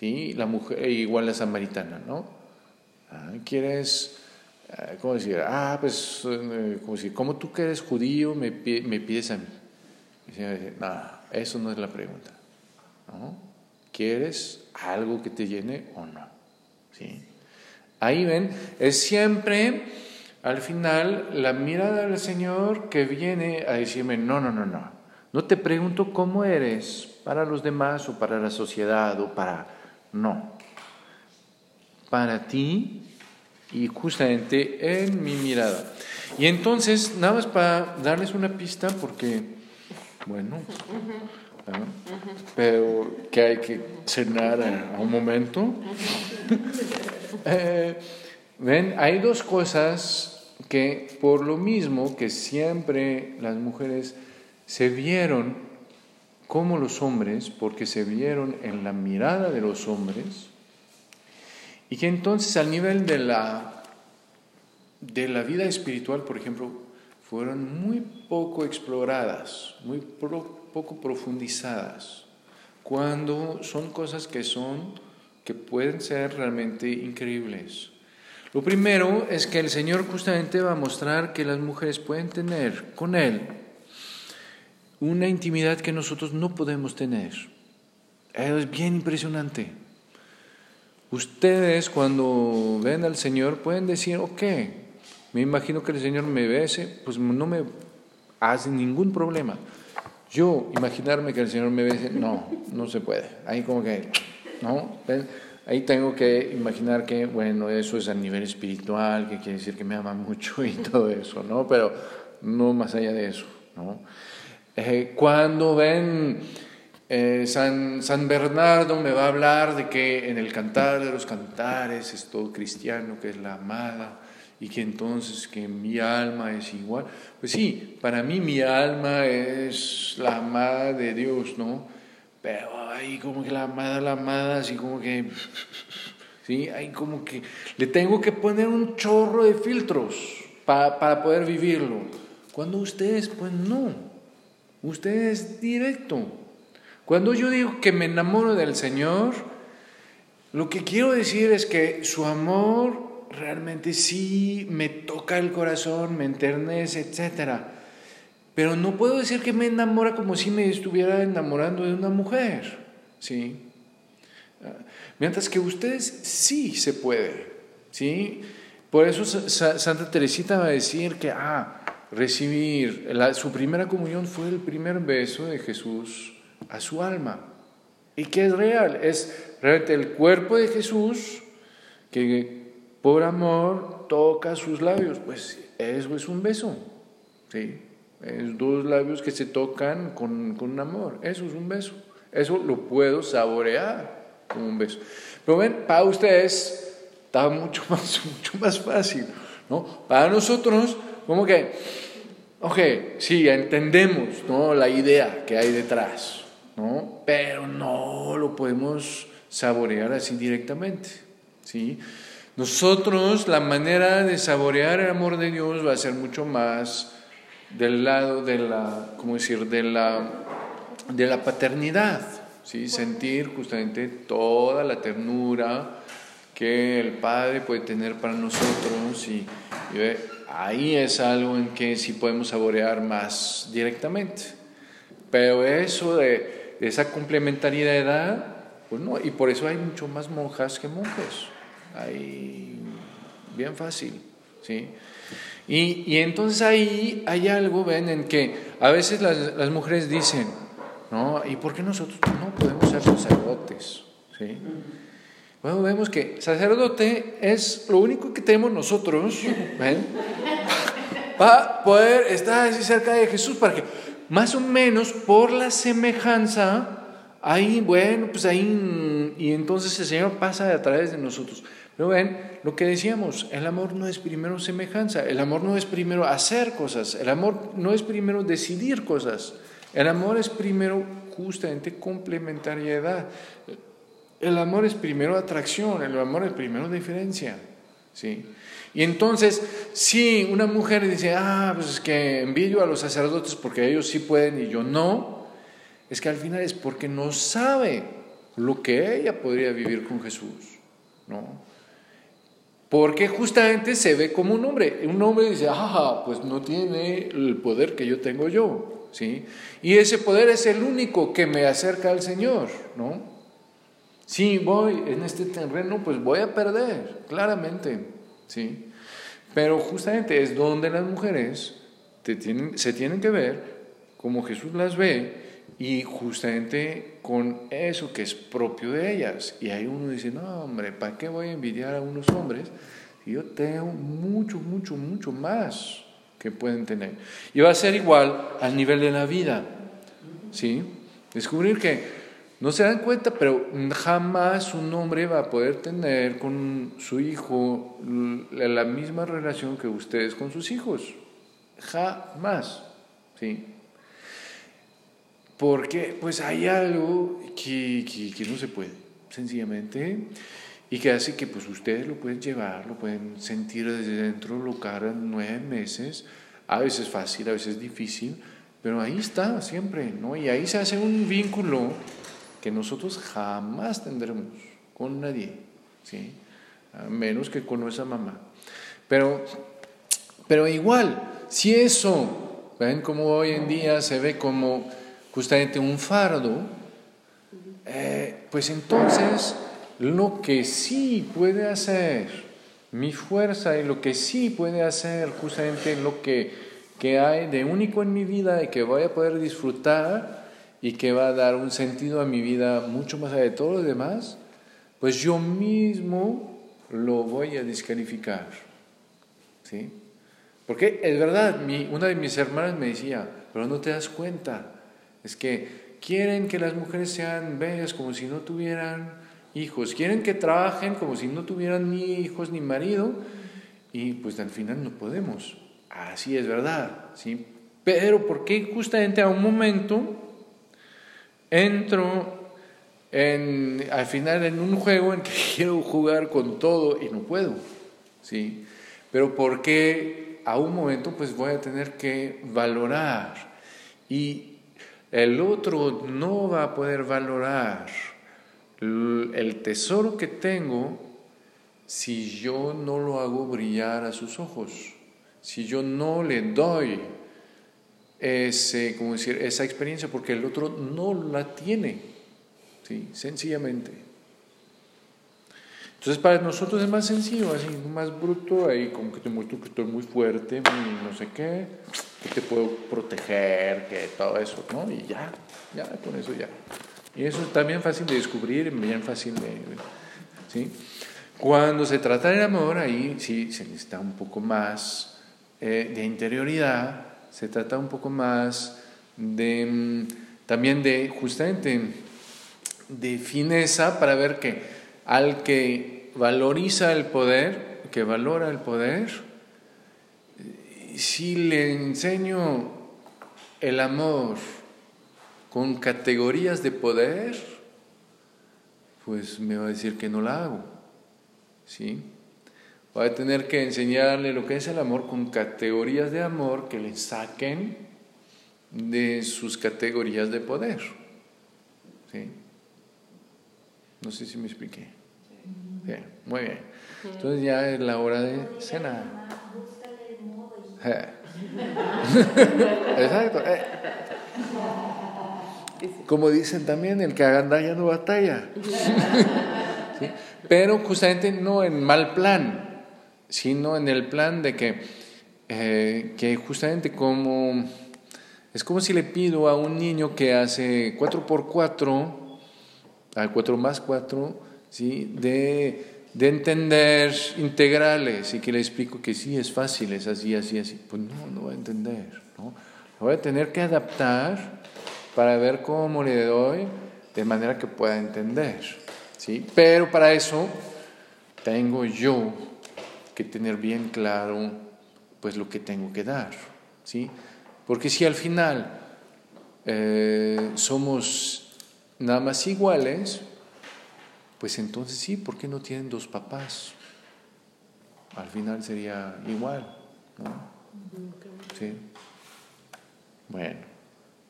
¿Sí? La mujer, igual la samaritana, ¿no? Ah, ¿Quieres, ah, cómo decir? Ah, pues, eh, como decir, como tú que eres judío me, me pides a mí. no, eso no es la pregunta. ¿no? ¿Quieres algo que te llene o no? ¿Sí? Ahí ven, es siempre al final la mirada del Señor que viene a decirme, no, no, no, no. No te pregunto cómo eres para los demás o para la sociedad o para... No. Para ti y justamente en mi mirada. Y entonces, nada más para darles una pista, porque, bueno, pero que hay que cenar a un momento. Eh, ven, hay dos cosas que por lo mismo que siempre las mujeres se vieron como los hombres, porque se vieron en la mirada de los hombres, y que entonces al nivel de la, de la vida espiritual, por ejemplo, fueron muy poco exploradas, muy poco profundizadas, cuando son cosas que son que pueden ser realmente increíbles. Lo primero es que el Señor justamente va a mostrar que las mujeres pueden tener con Él una intimidad que nosotros no podemos tener. Es bien impresionante. Ustedes cuando ven al Señor pueden decir, ok, me imagino que el Señor me bese, pues no me hace ningún problema. Yo imaginarme que el Señor me bese, no, no se puede. Ahí como que ¿no? Ahí tengo que imaginar que, bueno, eso es a nivel espiritual, que quiere decir que me ama mucho y todo eso, ¿no? Pero no más allá de eso, ¿no? Cuando ven eh, San, San Bernardo me va a hablar de que en el cantar de los cantares es todo cristiano, que es la amada, y que entonces que mi alma es igual. Pues sí, para mí mi alma es la amada de Dios, ¿no? Pero hay como que la amada, la amada, así como que, ¿sí? Hay como que le tengo que poner un chorro de filtros para, para poder vivirlo. Cuando ustedes, pues no, ustedes directo. Cuando yo digo que me enamoro del Señor, lo que quiero decir es que su amor realmente sí me toca el corazón, me enternece, etcétera pero no puedo decir que me enamora como si me estuviera enamorando de una mujer. ¿sí? Mientras que ustedes sí se puede. ¿sí? Por eso Santa Teresita va a decir que, ah, recibir, su primera comunión fue el primer beso de Jesús a su alma. Y que es real, es realmente el cuerpo de Jesús que por amor toca sus labios. Pues eso es un beso. ¿sí? Es dos labios que se tocan con, con amor. Eso es un beso. Eso lo puedo saborear como un beso. Pero ven, para ustedes está mucho más, mucho más fácil. ¿no? Para nosotros, como que, ok, sí, entendemos ¿no? la idea que hay detrás, ¿no? pero no lo podemos saborear así directamente. ¿sí? Nosotros, la manera de saborear el amor de Dios va a ser mucho más del lado de la, ¿cómo decir?, de la, de la paternidad, ¿sí? Sentir justamente toda la ternura que el Padre puede tener para nosotros y, ahí es algo en que sí podemos saborear más directamente. Pero eso de, esa complementariedad, pues no, y por eso hay mucho más monjas que monjes. Ahí, bien fácil, ¿sí? Y, y, entonces ahí hay algo, ven, en que a veces las, las, mujeres dicen, ¿no? ¿Y por qué nosotros no podemos ser sacerdotes? ¿Sí? Bueno, vemos que sacerdote es lo único que tenemos nosotros, ¿ven? Para poder estar así cerca de Jesús, para que más o menos por la semejanza, ahí, bueno, pues ahí, y entonces el Señor pasa a través de nosotros. Pero ven, lo que decíamos, el amor no es primero semejanza, el amor no es primero hacer cosas, el amor no es primero decidir cosas, el amor es primero justamente complementariedad, el amor es primero atracción, el amor es primero diferencia, ¿sí? Y entonces, si una mujer dice, ah, pues es que envidio a los sacerdotes porque ellos sí pueden y yo no, es que al final es porque no sabe lo que ella podría vivir con Jesús, ¿no? Porque justamente se ve como un hombre. Un hombre dice, ah, pues no tiene el poder que yo tengo yo, ¿sí? Y ese poder es el único que me acerca al Señor, ¿no? Si voy en este terreno, pues voy a perder, claramente, ¿sí? Pero justamente es donde las mujeres se tienen que ver como Jesús las ve y justamente con eso que es propio de ellas. Y ahí uno dice, no, hombre, ¿para qué voy a envidiar a unos hombres yo tengo mucho, mucho, mucho más que pueden tener? Y va a ser igual al nivel de la vida, ¿sí? Descubrir que no se dan cuenta, pero jamás un hombre va a poder tener con su hijo la misma relación que ustedes con sus hijos. Jamás, ¿sí? porque pues hay algo que, que, no se puede, sencillamente, y que hace que pues ustedes lo pueden llevar, lo pueden sentir desde dentro, lo cargan nueve meses, a veces fácil, a veces difícil, pero ahí está siempre, ¿no? Y ahí se hace un vínculo que nosotros jamás tendremos con nadie, ¿sí? Menos que con nuestra mamá. Pero, pero igual, si eso, ven como hoy en día se ve como justamente un fardo, eh, pues entonces lo que sí puede hacer mi fuerza y lo que sí puede hacer justamente lo que, que hay de único en mi vida y que voy a poder disfrutar y que va a dar un sentido a mi vida mucho más allá de todo lo demás, pues yo mismo lo voy a descalificar. ¿Sí? Porque es verdad, mi, una de mis hermanas me decía, pero no te das cuenta, es que quieren que las mujeres sean bellas como si no tuvieran hijos, quieren que trabajen como si no tuvieran ni hijos ni marido, y pues al final no podemos. Así es verdad, ¿sí? Pero ¿por qué justamente a un momento entro en, al final en un juego en que quiero jugar con todo y no puedo? ¿Sí? Pero ¿por qué a un momento pues voy a tener que valorar y el otro no va a poder valorar el tesoro que tengo si yo no lo hago brillar a sus ojos, si yo no le doy ese, como decir, esa experiencia, porque el otro no la tiene, ¿sí? sencillamente. Entonces para nosotros es más sencillo, así, más bruto, ahí como que te muestro que estoy muy fuerte, muy no sé qué, que te puedo proteger, que todo eso, ¿no? Y ya, ya, con eso ya. Y eso es también fácil de descubrir, bien fácil de... ¿sí? Cuando se trata del amor, ahí sí se necesita un poco más eh, de interioridad, se trata un poco más de mm, también de justamente de fineza para ver que al que valoriza el poder, que valora el poder, si le enseño el amor con categorías de poder, pues me va a decir que no la hago. ¿Sí? Voy a tener que enseñarle lo que es el amor con categorías de amor que le saquen de sus categorías de poder. ¿Sí? No sé si me expliqué. Bien, muy bien. Entonces ya es la hora de cenar. Exacto. Eh. Como dicen también, el que agandalla no batalla. Pero justamente no en mal plan, sino en el plan de que, eh, que justamente como es como si le pido a un niño que hace 4x4, a 4 más 4, ¿sí? de, de entender integrales y que le explico que sí, es fácil, es así, así, así. Pues no, no va a entender. ¿no? Lo voy a tener que adaptar para ver cómo le doy de manera que pueda entender. ¿sí? Pero para eso tengo yo que tener bien claro pues lo que tengo que dar. ¿sí? Porque si al final eh, somos nada más iguales, pues entonces sí, ¿por qué no tienen dos papás? Al final sería igual, ¿no? Sí. Bueno,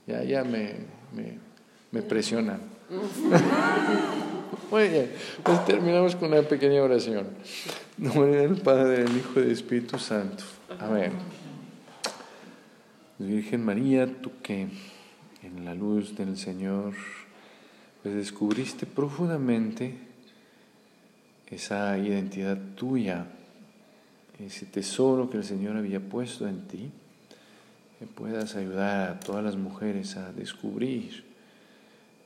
ya, ya me, me, me presionan. Muy bien, pues terminamos con una pequeña oración. Nombre del Padre, del Hijo y del Espíritu Santo. Amén. Virgen María, tú que en la luz del Señor pues descubriste profundamente esa identidad tuya, ese tesoro que el Señor había puesto en ti, que puedas ayudar a todas las mujeres a descubrir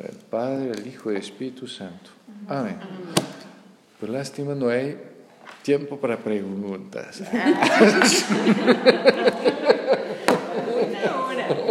El Padre, el Hijo y el Espíritu Santo. Amén. Por lástima no hay Tiempo para preguntas.